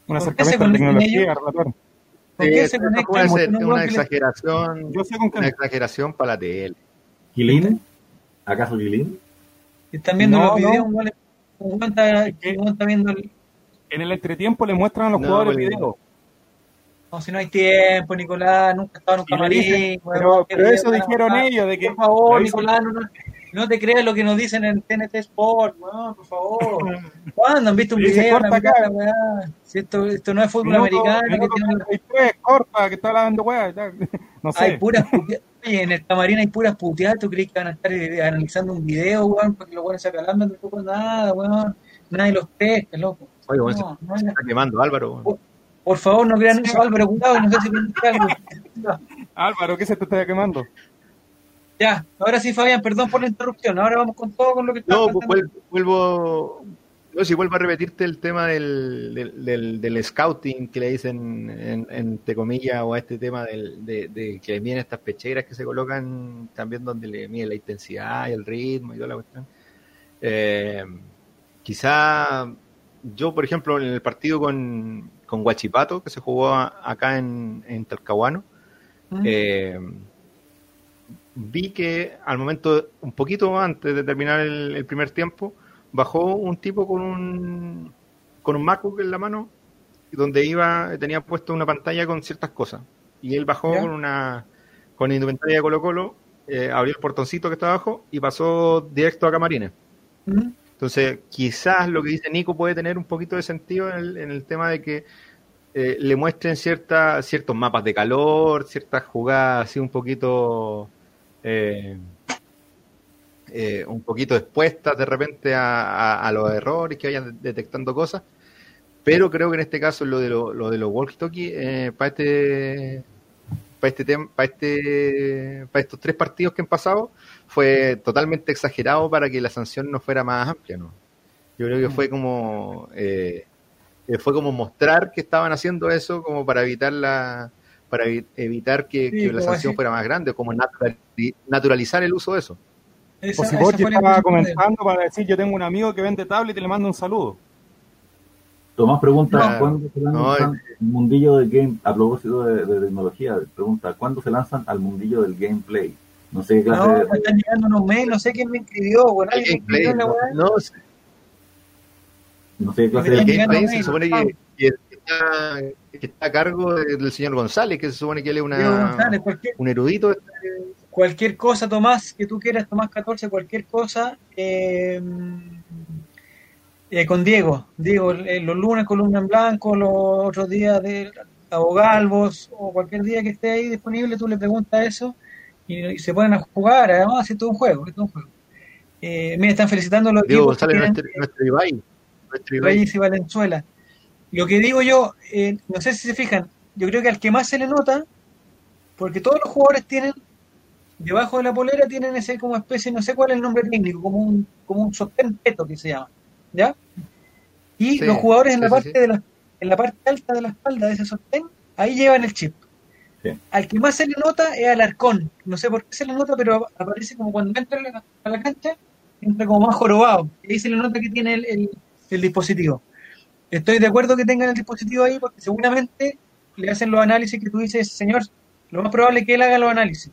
Un ¿Por qué se acercamiento a la conectan tecnología, ellos? relator. ¿Por Sí, qué es se con un una exageración, Yo sé con una exageración para la tele. ¿Quilín? ¿Acaso Quilín? Están viendo No, los videos, no. está, que- está viendo el, En el entretiempo le muestran a los No, jugadores pues, video. No, si no hay tiempo, Nicolás, nunca estaba en un camarín. dicen- weón, pero, eso dijeron ellos, de que Por favor, Nicolás, no, no, no te creas lo que nos dicen en TNT Sport, weón, por favor. ¿Cuándo han visto un video? corta acá. Si esto, esto no es fútbol Minuto- americano, que minuto tiene- 33, corta, que está hablando weá. No sé. hay puras. Oye, en el camarín hay puras puteadas. ¿Tú crees que van a estar eh, analizando un video, weón? Porque los weones se acalamban tampoco nada, weón. Nadie los pesca, loco. Oye, bueno, No, no se es- está quemando Álvaro. weón. por favor, no crean eso, Álvaro, cuidado, no sé si algo. Álvaro, ¿qué se te está quemando? Ya, ahora sí, Fabián, perdón por la interrupción. Ahora vamos con todo con lo que No, pues, vuel- vuelvo. No, si vuelvo a repetirte el tema del, del, del, del scouting que le dicen, en, entre comillas, o a este tema del, de, de que miden estas pecheras que se colocan también donde le mide la intensidad y el ritmo y toda la cuestión. Eh, quizá yo, por ejemplo, en el partido con, con Huachipato, que se jugó a- acá en, en Talcahuano, ¿Mm? eh, vi que al momento, un poquito antes de terminar el, el primer tiempo, bajó un tipo con un con un MacBook en la mano, donde iba, tenía puesto una pantalla con ciertas cosas. Y él bajó Ya. con una con indumentaria de Colo Colo, eh, abrió el portoncito que está abajo y pasó directo a Camarines. ¿Mm? Entonces, quizás lo que dice Nico puede tener un poquito de sentido en el, en el tema de que eh, le muestren cierta, ciertos mapas de calor, ciertas jugadas así un poquito eh, eh, un poquito expuestas de repente a, a- a los errores, que vayan detectando cosas. Pero creo que en este caso lo de, lo, lo de los walkie-talkie, eh, para este para este tema, para este, para estos tres partidos que han pasado, fue totalmente exagerado para que la sanción no fuera más amplia, ¿no? Yo creo que fue como eh, eh, fue como mostrar que estaban haciendo eso como para evitar la para evitar que, Sí, que la sanción así. fuera más grande, como naturali- naturalizar el uso de eso. Esa- O si esa estaba comentando para decir, yo tengo un amigo que vende tablet y le mando un saludo. Tomás pregunta, Claro. ¿cuándo se lanzan el mundillo del game, a propósito de, de tecnología, pregunta, ¿cuándo se lanzan al mundillo del gameplay? No sé qué clase No, de... me están llegando unos mails, no sé quién me escribió, bueno, El alguien me gameplay, escribió en la no, weá. no, No sé qué clase Me el de... gameplay se supone que, que está, que está a cargo del señor González, que se supone que él es una, un erudito. Cualquier cosa, Tomás, que tú quieras, Tomás 14, cualquier cosa, eh, eh, con Diego. Diego, eh, los lunes columna en blanco, los otros días de abogalvos, o cualquier día que esté ahí disponible, tú le preguntas eso y, y se ponen a jugar. Además, es todo un juego, es un juego. Eh, mira, están felicitando a los Diego González, nuestro, nuestro Ibai. Nuestro Ibai. Reyes y Valenzuela. Lo que digo yo, eh, no sé si se fijan, yo creo que al que más se le nota, porque todos los jugadores tienen, debajo de la polera tienen ese como especie, no sé cuál es el nombre técnico, como un, como un sostén peto que se llama, ¿ya? Y Sí, los jugadores en la sí, parte sí. de la, en la parte alta de la espalda de ese sostén, ahí llevan el chip. Sí. Al que más se le nota es al arcón. No sé por qué se le nota, pero aparece como cuando entra a la, a la cancha, entra como más jorobado. Y ahí se le nota que tiene el, el- el dispositivo. Estoy de acuerdo que tengan el dispositivo ahí porque seguramente le hacen los análisis que tú dices, señor, lo más probable es que él haga los análisis.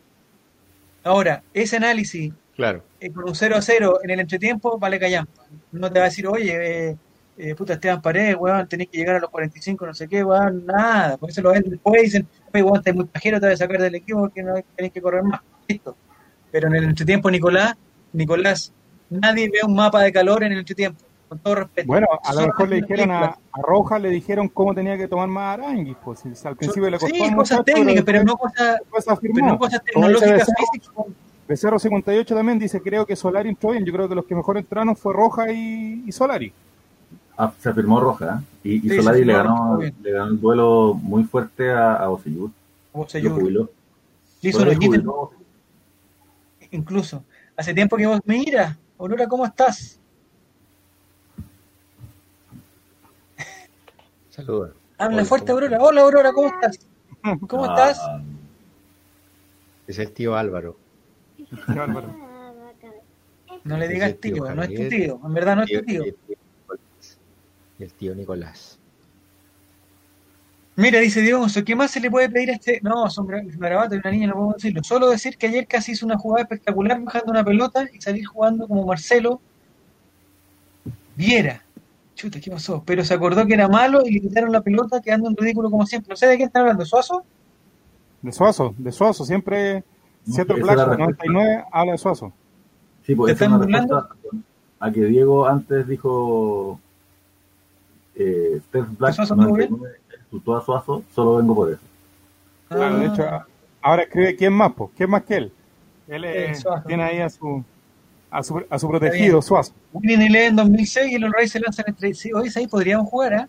Ahora, ese análisis Claro. eh, con un 0 a 0 en el entretiempo, vale callampa. No te va a decir, oye, eh, eh, puta Esteban Paredes, weón, tenés que llegar a los 45, no sé qué, weón, nada. Por eso lo ven después y dicen, oye, weón, estás muy pajero, te vas a sacar del equipo porque no tenés que correr más. Listo. Pero en el entretiempo, Nicolás, Nicolás, nadie ve un mapa de calor en el entretiempo, con todo respeto. Bueno, a lo mejor le dijeron a, a Roja, le dijeron cómo tenía que tomar más aranguis, pues si al principio le costó Sí, cosas técnicas, pero no cosas, no dice tecnológicas Becerro, físicas. Becerro 58 también dice, creo que Solari entró bien. Yo creo que los que mejor entraron fue Roja y, y Solari. Ah, se afirmó Roja, ¿eh? y, y Sí, Solari le ganó, le ganó el duelo muy fuerte a, a Oseyur. O sea, Lo yo- jubiló. le hizo Solari un hojita jubiló. incluso. Hace tiempo que vos, mira, Aurora, ¿cómo estás? Saludos. Habla Hola, fuerte, ¿cómo Aurora. Hola, Aurora, ¿cómo estás? ¿Cómo Ah, estás? Es el tío Álvaro. No le digas tío tío, no es tu tío. En verdad no es tu tío. Y el tío Nicolás. Y el tío Nicolás. Mira, dice Diego, ¿qué más se le puede pedir a este? No, son garabatos de una niña, no podemos decirlo. Solo decir que ayer casi hizo una jugada espectacular bajando una pelota y salir jugando como Marcelo Viera. Chuta, ¿qué pasó? Pero se acordó que era malo y le quitaron la pelota quedando en ridículo como siempre. No sé de qué están hablando, ¿Suazo? De Suazo, de Suazo. Siempre No, Seattle Black es la respuesta. 99 habla de Suazo. Sí, pues ¿Te esa es están una burlando? respuesta a que Diego antes dijo eh, Steph Black ¿Suazo estuvo bien? 99 insultó a Suazo, solo vengo por eso. Claro, de Ah. hecho, ahora escribe quién más, pues, quién más que él. Él eh, tiene ahí a su, a su, a su protegido, Suazo. Winning Eleven 2006 y los Rays se lanzan entre sí. Hoy ahí podríamos jugar, ¿eh?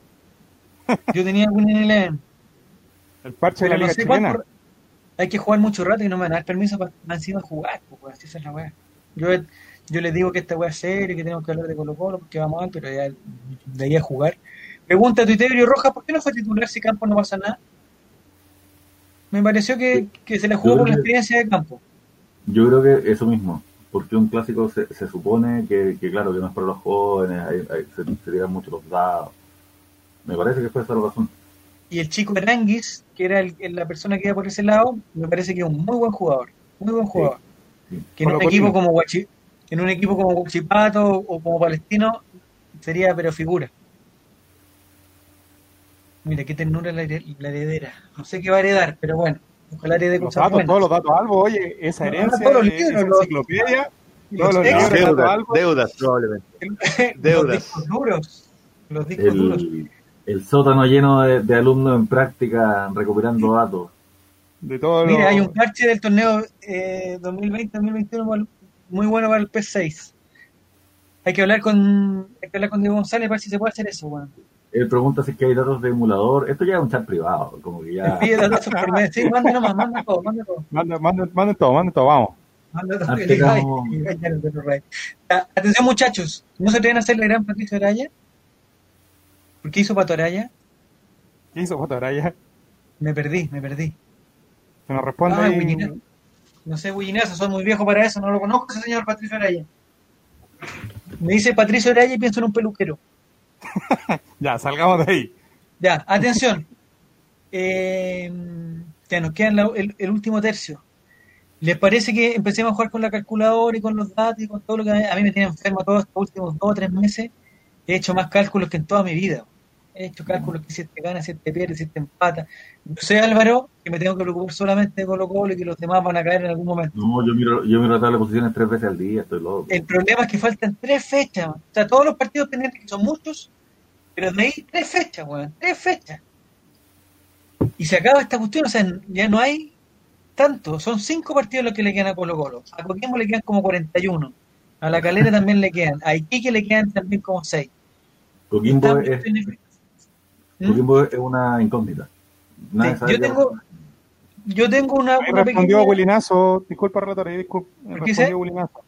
Yo tenía Winning Eleven. El parche de Pero la no Liga Chilena. cuánto. Hay que jugar mucho rato y no me van a dar permiso para encima jugar, pues, así es la weá. Yo, yo les digo que esta weá es seria, que tenemos que hablar de Colo Colo, porque vamos a ver, pero ya de ahí a jugar. Pregunta a Tuiterio Roja, ¿por qué no fue titular si Campos no pasa nada? Me pareció que, que se la jugó por la experiencia de campo. Yo creo que eso mismo, porque un clásico se, se supone que, que, claro, que no es para los jóvenes, hay- hay- se, se tiran mucho los dados. Me parece que fue esa la razón. Y el chico Aranguis, que era el- el- la persona que iba por ese lado, me parece que es un muy buen jugador. Muy buen jugador. sí. Que en un equipo como Guachi, en un equipo como Guachipato o como Palestino sería pero figura. Mira qué ternura la, la heredera. No sé qué va a heredar, pero bueno, ojalá herede Los cosas datos, buenas. todos los datos Albo, oye, esa No, herencia, todos los de- libros, esa los- enciclopedia, Los todos los libros, datos Deudas, Albo, deudas probablemente. los deudas. discos duros. Los discos duros. El, el sótano lleno de, de alumnos en práctica recuperando datos. de todos Mira, los... hay un parche del torneo eh, 2020-2021 muy- muy bueno para el P6. Hay que hablar con hay que hablar con Diego González para ver si se puede hacer eso, weón. Él pregunta si es que hay datos de emulador. Esto ya es un chat privado, como que ya. Pide datos por mes. Sí, manda nomás, manda todo, manda todo. Manda, manda, manda todo, manda todo, vamos. Ah, Atención, muchachos. ¿No se atreven a hacer la gran Patricio Araya? ¿Por qué hizo Pato Araya? ¿Qué hizo Fotoraya? Me perdí, me perdí. Se nos responde Ah, ahí. No sé, Bullinazo, soy muy viejo para eso, no lo conozco ese señor Patricio Araya. Me dice Patricio Araya y pienso en un peluquero. Ya, salgamos de ahí. Ya, atención. Eh, ya nos queda el, el último tercio. ¿Les parece que empecemos a jugar con la calculadora y con los datos y con todo lo que a mí me tiene enfermo todos estos últimos dos o tres meses? He hecho más cálculos que en toda mi vida. He hecho cálculos que si te gana, si te pierde, si te empata. Yo sé, Álvaro, que me tengo que preocupar solamente de Colo Colo y que los demás van a caer en algún momento. No, yo miro, yo miro la tabla de posiciones tres veces al día, estoy loco. El problema es que faltan tres fechas. O sea, todos los partidos pendientes, que son muchos, pero de ahí tres fechas, weón. Tres fechas. Y se acaba esta cuestión, o sea, ya no hay tanto. Son cinco partidos los que le quedan a Colo Colo. A Coquimbo le quedan como 41. A la Calera también le quedan. A Iquique le quedan también como seis. Coquimbo es, en- ¿Mm? Coquimbo es una incógnita. Nadie Sí, sabe yo qué tengo- Yo tengo una, Ahí una respondió pequeña... Wilinazo, disculpa relator, ahí disculpa, ¿Por qué respondió Wilinazo.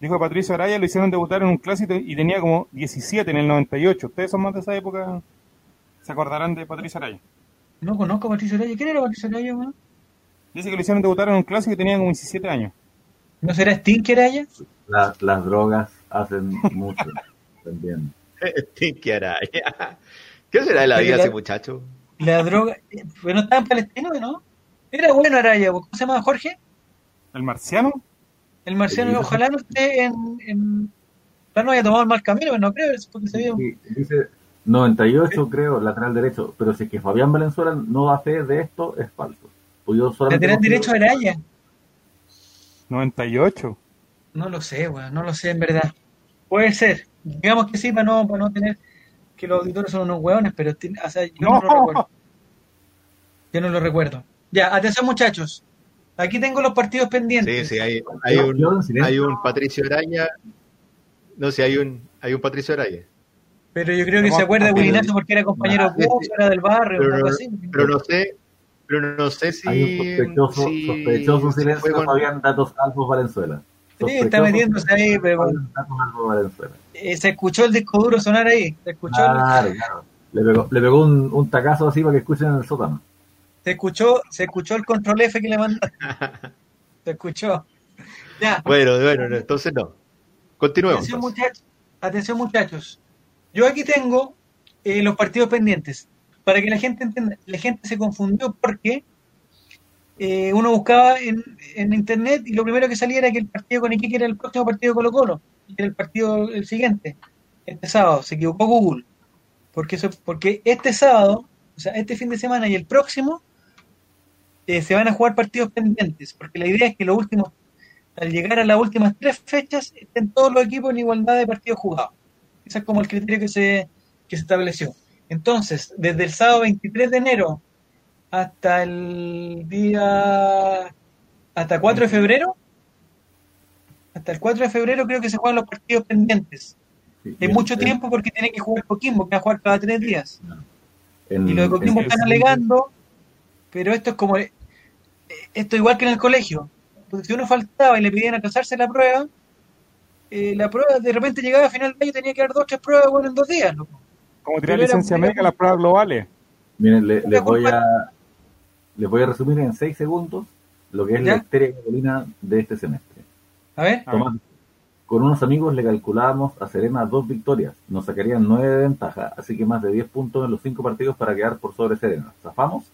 Dijo Patricio Araya lo hicieron debutar en un clásico y tenía como 17 en el 98. ¿Ustedes son más de esa época? ¿Se acordarán de Patricio Araya? No conozco a Patricio Araya. ¿Quién era Patricio Araya, weón? Dice que lo hicieron debutar en un clásico y tenía como 17 años. ¿No será Stinker Araya? La- las drogas hacen mucho también. Stinky Araya. ¿Qué será de la vida la- ese muchacho? La droga... Bueno, estaba en Palestino, ¿no? Era bueno Araya. ¿Cómo se llama Jorge? ¿El marciano? El marciano, Sí. ojalá no esté en, en. Ojalá no haya tomado el mal camino, pero no creo, es porque se vio. Sí, dice 98, creo, lateral derecho. Pero si es que Fabián Valenzuela no da fe de esto, es falso. Pues yo solamente Lateral derecho a Araya. 98. No lo sé, weón, no lo sé en verdad. Puede ser. Digamos que sí, para no, para no tener que los auditores son unos hueones, pero tiene- o sea, yo no. No. lo recuerdo. Yo no lo recuerdo. Ya, atención muchachos. Aquí tengo los partidos Sí, pendientes. sí, hay, hay, un, silencio. hay Patricio Araya. No sé, hay un, hay un Patricio Araya. Pero yo creo que No, se acuerda de no, Wilinazo porque era compañero Ah, de sí. era del barrio, Pero algo así. Pero no sé, pero no sé si. Hay un sospechoso, si- sospechoso si silencio fue con- Fabián Datos Alfos Valenzuela. Sí, está metiéndose ahí, pero eh, se escuchó el disco duro sonar ahí. Se escuchó, el- Claro, claro. Le pegó, le pegó un, un tacazo así para que escuchen en el sótano. se escuchó, se escuchó el control F que le mandaste. Se escuchó. Ya, Bueno, bueno, no, entonces no. Continuemos. atención muchachos. Atención muchachos. Yo aquí tengo eh, los partidos pendientes. Para que la gente entienda, la gente se confundió porque eh, uno buscaba en, en internet y lo primero que salía era que el partido con Iquique era el próximo partido de Colo Colo. Y era el partido el siguiente, este sábado. Se equivocó Google. Porque, eso, porque este sábado, o sea, este fin de semana y el próximo, eh, se van a jugar partidos pendientes. Porque la idea es que los últimos, al llegar a las últimas tres fechas, estén todos los equipos en igualdad de partidos jugados. Ese es como el criterio que se, que se estableció. Entonces, desde el sábado 23 de enero hasta el día, hasta 4 de febrero, hasta el 4 de febrero creo que se juegan los partidos pendientes. Sí, Es mucho eh, tiempo porque tiene que jugar Coquimbo, que va a jugar cada tres días. en- Y los de Coquimbo están alegando, pero esto es como, eh, esto igual que en el colegio. Porque si uno faltaba y le pedían a casarse la prueba, eh, la prueba de repente llegaba a final de año y tenía que dar dos tres pruebas bueno, en dos días. loco. Como tirar licencia era- médica las pruebas globales. Miren, le- les voy a les voy a resumir en seis segundos lo que es ¿Ya? la historia carolina de este semestre. A ver, A Tomás, con unos amigos le calculábamos a Serena dos victorias. Nos sacarían nueve de ventaja, así que más de 10 puntos en los cinco partidos para quedar por sobre Serena. ¿Zafamos?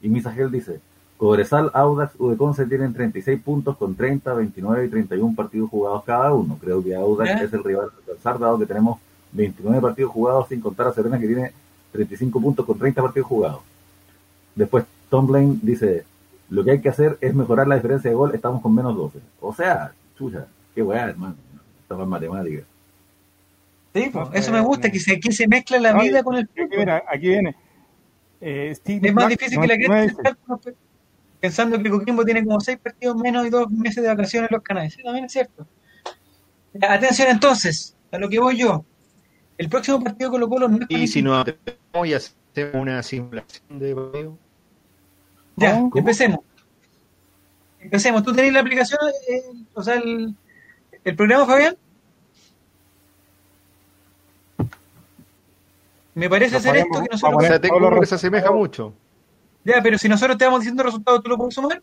Y Misagel dice, Cobresal, Audax, Udeconce tienen 36 puntos con 30, 29 y 31 partidos jugados cada uno. Creo que Audax ¿Ya? es el rival a alcanzar, dado que tenemos 29 partidos jugados sin contar a Serena que tiene 35 puntos con 30 partidos jugados. Después Tom Blaine dice, lo que hay que hacer es mejorar la diferencia de gol, estamos con menos 12. O sea, chucha, qué weá, hermano. Esta es matemática. sí, pues, eso me gusta, que se, aquí se mezcla la No, vida con el Aquí viene. Aquí viene. Eh, Steve Es más difícil que la 99 gente pensando que Coquimbo tiene como seis partidos menos y dos meses de vacaciones en los canales. Sí, también es cierto. Atención entonces, a lo que voy yo. El próximo partido Colo Colo no es Y si atrevemos y hacemos una simulación de partido. Ya, ¿Cómo? empecemos. Empecemos. ¿Tú tenés la aplicación, eh, o sea, el, el programa, Fabián? Me parece Lo hacer esto que nosotros... Todos los uno que se asemeja mucho. Ya, pero si nosotros te vamos diciendo resultados, ¿tú lo puedes sumar?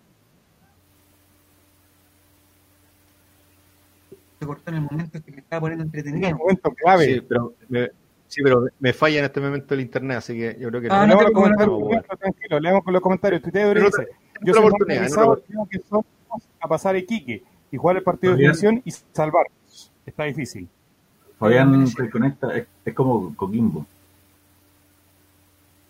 Se cortó en el momento que estaba poniendo entretenido. momento clave. Sí, pero me, sí, pero me falla en este momento el internet, así que yo creo que Ah, no. no leemos te los comentarios, preocupes. primero, tranquilo, leemos con los comentarios. Dice, yo soy oportunidad, organizado, creo que somos a pasar a Iquique y jugar el partido de definición y salvarnos. Está difícil. Fabián se conecta, es, es como Coquimbo.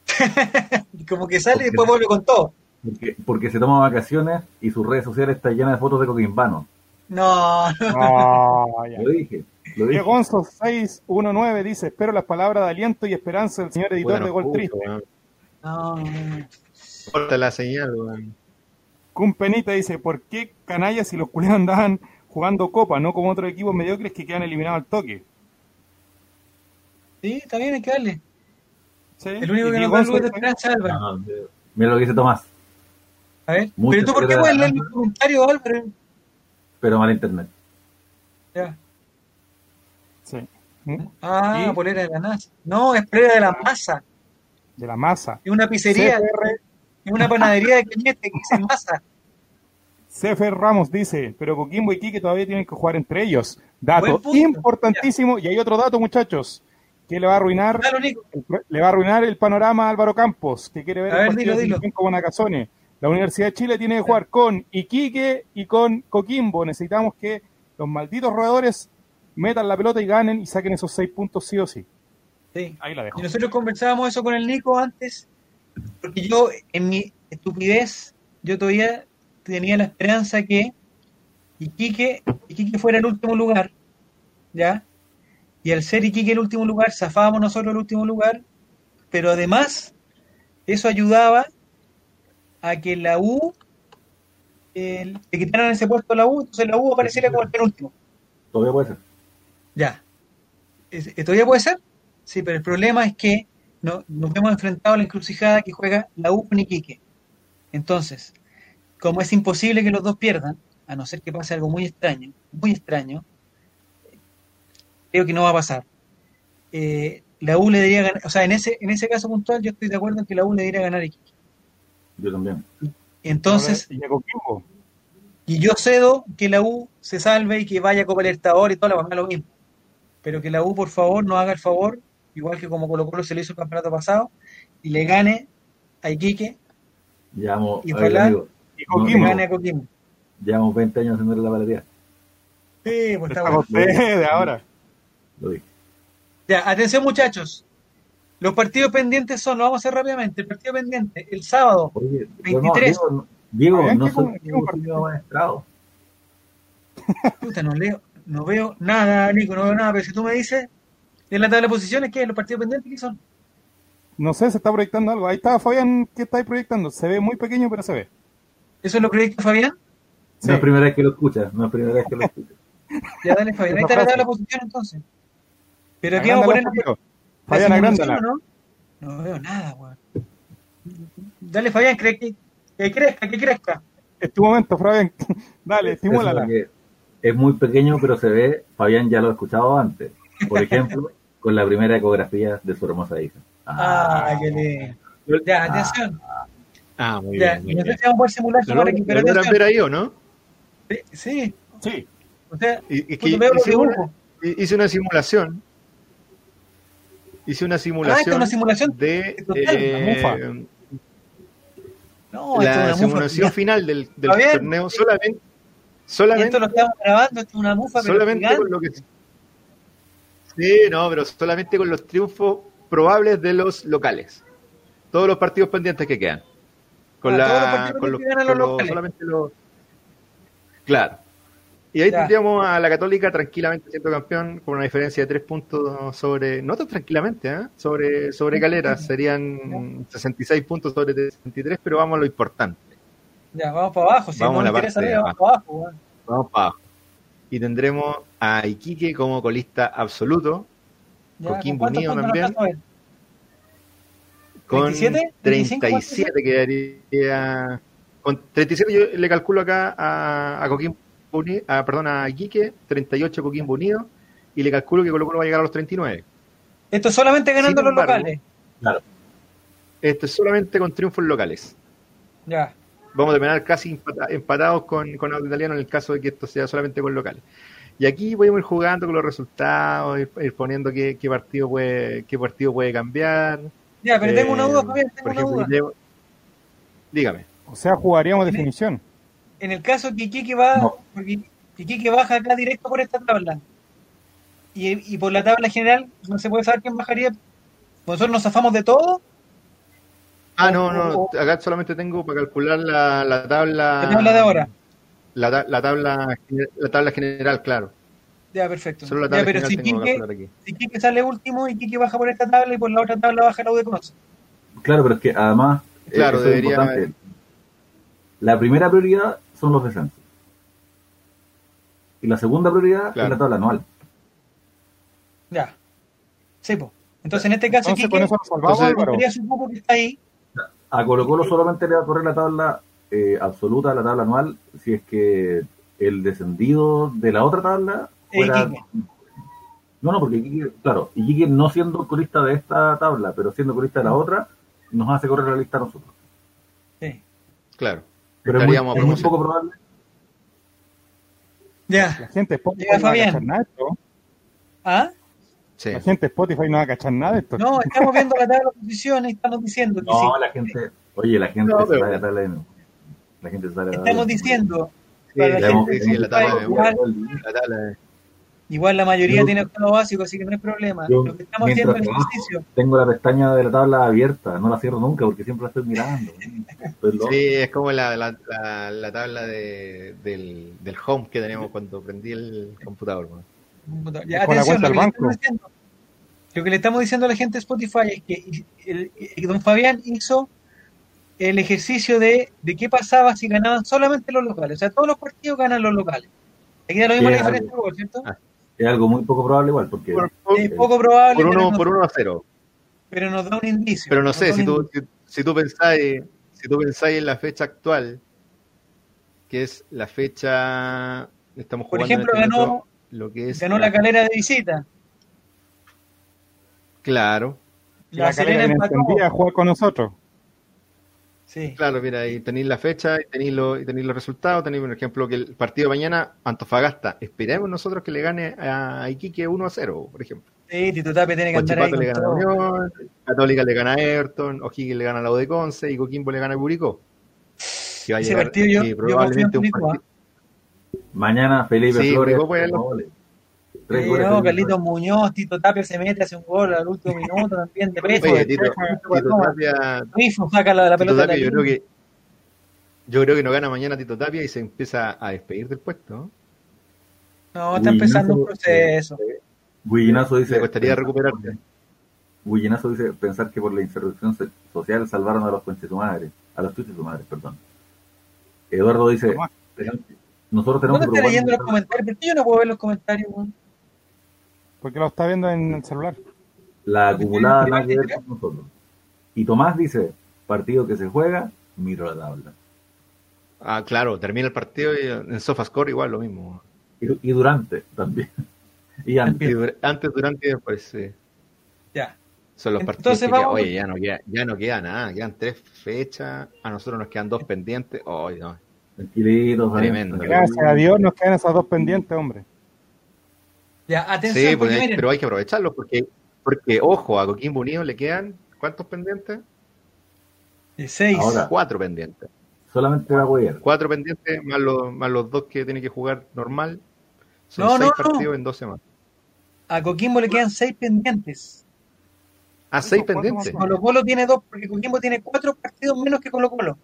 Como que sale y después vuelve con todo. Porque, porque se toma vacaciones y sus redes sociales están llenas de fotos de coquimbanos. No, no. No, ya. Lo dije, Gonzo 619 dice, espero las palabras de aliento y esperanza del señor editor Bueno, de Gol justo, Triste. weón. no, no. Corta la señal, weón. Kun Penita dice, ¿por qué canallas si los culeros andaban jugando copa, no como otros equipos mediocres que quedan eliminados al toque? Sí, está bien, hay que darle. ¿Sí? El único que nos da luz de esperanza, Álvaro. No, mira- lo que dice Tomás, A ver. Mucha Pero tú, ¿por qué puedes leer los comentarios, Álvaro? pero mal internet. Ya. Sí. Ah, polera de la NASA. No, es polera de la masa. De la masa. Es una pizzería, CFR, es una panadería de Cañete que dice masa. CFR Ramos dice, pero Coquimbo y Quique todavía tienen que jugar entre ellos. Dato importantísimo. Y hay otro dato, muchachos, que le va a arruinar Claro, le va a arruinar el panorama a Álvaro Campos, que quiere ver A el ver, partido dilo, dilo. como Nakazone. La Universidad de Chile tiene que jugar con Iquique y con Coquimbo. Necesitamos que los malditos roedores metan la pelota y ganen y saquen esos seis puntos sí o sí. Sí. Ahí la dejo. Y nosotros conversábamos eso con el Nico antes, porque yo, en mi estupidez, yo todavía tenía la esperanza que Iquique, Iquique fuera el último lugar, ¿ya? Y al ser Iquique el último lugar, zafábamos nosotros el último lugar, pero además eso ayudaba a que la U eh, le quitaran ese puesto a la U, entonces la U apareciera como el penúltimo. Todavía puede ser. Ya. ¿eh, ¿Todavía puede ser? Sí, pero el problema es que no, nos hemos enfrentado a la encrucijada que juega la U con Iquique. Entonces, como es imposible que los dos pierdan, a no ser que pase algo muy extraño, muy extraño, creo que no va a pasar. Eh, la U le debería ganar, o sea, en ese, en ese caso puntual yo estoy de acuerdo en que la U le debería ganar a Iquique. Yo también. Entonces, Y yo cedo que la U se salve y que vaya a Copa Libertadores y toda la cosa, lo mismo. Pero que la U, por favor, nos haga el favor, igual que como Colo Colo se lo hizo el campeonato pasado, y le gane a Iquique Llevamos, Y a ver, ojalá- amigo, Y No, le Coquimbo. gane a Coquimbo. llevamos 20 años haciéndole la paletía. Sí, pues está Está bueno. con ustedes ahora. Lo dije. Ya, atención muchachos. Los partidos pendientes son, lo vamos a hacer rápidamente, el partido pendiente, el sábado, Oye, 23. Diego, no- Diego, Fabián, no ¿qué soy un compartido? maestrado. puta, no leo, no veo nada, Nico, no veo nada, pero si tú me dices, en la tabla de posiciones, ¿qué? ¿Los partidos pendientes qué son? No sé, se está proyectando algo. Ahí está Fabián, ¿qué estáis proyectando? Se ve muy pequeño, pero se ve. ¿Eso es lo proyecta Fabián? Sí. No es primera vez que lo escuchas, no es primera vez que lo escuchas. Ya, dale, Fabián. Ahí está la tabla de posición entonces. Pero aquí vamos a poner la Fabián, agrándala. ¿o ¿no? No veo nada, weón. Dale, Fabián, cree que, que crezca, que crezca. Es tu momento, Fabián. Dale, estimúlala. Eso que Es muy pequeño, pero se ve. Fabián ya lo ha escuchado antes. Por ejemplo, con la primera ecografía de su hermosa hija. Ah, qué lindo. Ya, atención. Ah, muy Ya, bien. muy no sé si vamos a poder simular ¿Lo sumar aquí, pero logran atención. ver ahí o no? Sí, Sí, Sí. o sea, Y- es que hice una, hice una simulación. Hice una Ah, esta es simulación, una simulación de total, eh, mufa. No, esto es la simulación final del, del torneo solamente, solamente, esto lo estamos grabando, esto es una mufa, pero solamente gigante. con lo que sí, no, pero solamente con los triunfos probables de los locales. Todos los partidos pendientes que quedan. Con Ah, la todos los que con los solamente los Claro. Y ahí Ya. tendríamos a la Católica tranquilamente siendo campeón con una diferencia de tres puntos sobre, no tan tranquilamente, ¿eh? sobre, sobre Calera, serían 66 puntos sobre 63, pero vamos a lo importante. Ya, vamos para abajo. Si Vamos no la parte arriba, vamos para abajo. weón. Vamos para abajo. Y tendremos a Iquique como colista absoluto, Ya, Coquimbo ¿con Unido también. Con 27, 37 quedaría. Con 37 yo le calculo acá a, a Coquimbo Unido, a, perdón, a Iquique, 38 Coquimbo Unido, y le calculo que Colo Colo va a llegar a los 39. Esto es solamente ganando los locales. Claro. Esto es solamente con triunfos locales. Ya. Vamos a terminar casi empata- empatados con, con Auto Italiano en el caso de que esto sea solamente con locales. Y aquí podemos ir jugando con los resultados, ir, ir poniendo qué, qué partido puede, qué partido puede cambiar. Ya, pero tengo una Eh, duda, Fabián, tengo por una ejemplo, duda. Dígame. O sea, jugaríamos definición. En el caso que Iquique va, No. porque Iquique baja acá directo por esta tabla. Y, y por la tabla general no se puede saber quién bajaría. Nosotros nos zafamos de todo. Ah, no, no, acá solamente tengo para calcular la, la tabla. La tabla de ahora. La, ta- la tabla, la tabla general, claro. Ya, perfecto. Solo la Ya, tabla pero general si tengo que Iquique, calcular aquí. si Iquique sale último, Iquique baja por esta tabla y por la otra tabla baja la U de Conce. Claro, pero es que además, eh, Claro, eso es importante. La primera prioridad son los descensos. Y la segunda prioridad Claro. es la tabla anual. Ya. Sí, pues. Entonces, en este caso, Entonces, Iquique con eso nos salvamos, entonces- su cupo que está ahí. A Colo Colo solamente le va a correr la tabla eh, absoluta, la tabla anual, si es que el descendido de la otra tabla Es fuera... Iquique. No, no, porque Iquique, claro, Iquique no siendo colista de esta tabla, pero siendo colista de la otra, nos hace correr la lista a nosotros. Sí. Claro. Pero es muy, es poco probable. Ya. La gente de esto. ¿Ah? Sí. La gente de Spotify no va a cachar nada de esto. No, estamos viendo la tabla de posiciones y estamos diciendo que No, sí. la gente, oye, la gente No, se pero- sale a tabla de La gente sale a tabla Estamos diciendo, Sí, la sí, gente sí, la tabla de igual, La tabla de- igual la mayoría Yo- tiene octavo básico, así que no hay problema. Yo, Lo que estamos haciendo es ejercicio. Tengo la pestaña de la tabla abierta, no la cierro nunca porque siempre la estoy mirando. Sí, es como la, la, la, la tabla de, del, del home que teníamos cuando prendí el computador. ¿no? Ya, Con la atención, cuenta lo del que, le banco. estamos diciendo, lo que le estamos diciendo a la gente de Spotify es que el, el- don Fabián hizo el ejercicio de, de qué pasaba si ganaban solamente los locales. O sea, todos los partidos ganan los locales. Aquí da lo mismo la diferencia de algo. gol, ¿cierto? Ah. Es algo muy poco probable igual porque Por, por- Es poco probable, por pero, uno, nos, por uno a cero. pero nos da un indicio. Pero no sé, si tú, si, si tú pensáis, si tú pensáis en la fecha actual, que es la fecha, estamos Por jugando en ejemplo, este ganó, lo que es ganó la calera de visita. Claro, La, La calera empató. entendía a jugar con nosotros. Sí. claro, mira, ahí tenéis la fecha y tenéis, lo- y tenéis los resultados, tenéis, por ejemplo, que el partido de mañana, Antofagasta, esperemos nosotros que le gane a Iquique 1 a 0, por ejemplo. Sí, Tito Tapia tiene que andar ahí le gana a. Unión, Católica le gana a Everton, O'Higgins le gana a la U de Conce y Coquimbo le gana a Curicó. Que va a llegar, partido yo- probablemente confío en un Curicó, partido. Mañana Felipe Sí, Flores tres Sí, goles, no, Carlitos. Muñoz, Tito Tapia se mete, hace un gol al último minuto también de preso. Oye, Tito, Tito Tapia, Rifo saca la, la Tito pelota Tapia, de yo creo que yo creo que no gana mañana Tito Tapia y se empieza a despedir del puesto. ¿no? No, está empezando un proceso. Guillinazo dice. Le costaría recuperarte. Guillinazo dice pensar que por la insurrección social salvaron a los conches madre, a los chuches madres, perdón. Eduardo dice. Nosotros tenemos ¿Dónde que está leyendo los comentarios? ¿Por qué yo no puedo ver los comentarios? weón? Porque lo está viendo en el celular. La acumulada nada que ver con nosotros. Y Tomás dice, partido que se juega, miro la tabla. Ah, claro, termina el partido y en SofaScore igual lo mismo. Y, y durante también. Y antes. Y dur- antes, durante y después, sí. Ya. Son los Entonces partidos que vamos- oye, ya no, queda, ya no queda nada, quedan tres fechas, a nosotros nos quedan dos pendientes. Oh, no. Tranquilitos, ¿vale? Tremendo. Gracias a Dios nos quedan esas dos pendientes, hombre. Ya, atención, Sí, porque pues, miren, pero hay que aprovecharlo porque, porque, ojo, a Coquimbo Unido le quedan, ¿cuántos pendientes? de seis. Ahora. Cuatro pendientes. Solamente va a huear. Cuatro pendientes más los, más los dos que tiene que jugar normal. Son No, seis no, no. partidos en dos semanas. A Coquimbo le quedan seis pendientes. Ah, seis ¿Cuántos pendientes. Colo Colo tiene dos, porque Coquimbo tiene cuatro partidos menos que Colo Colo.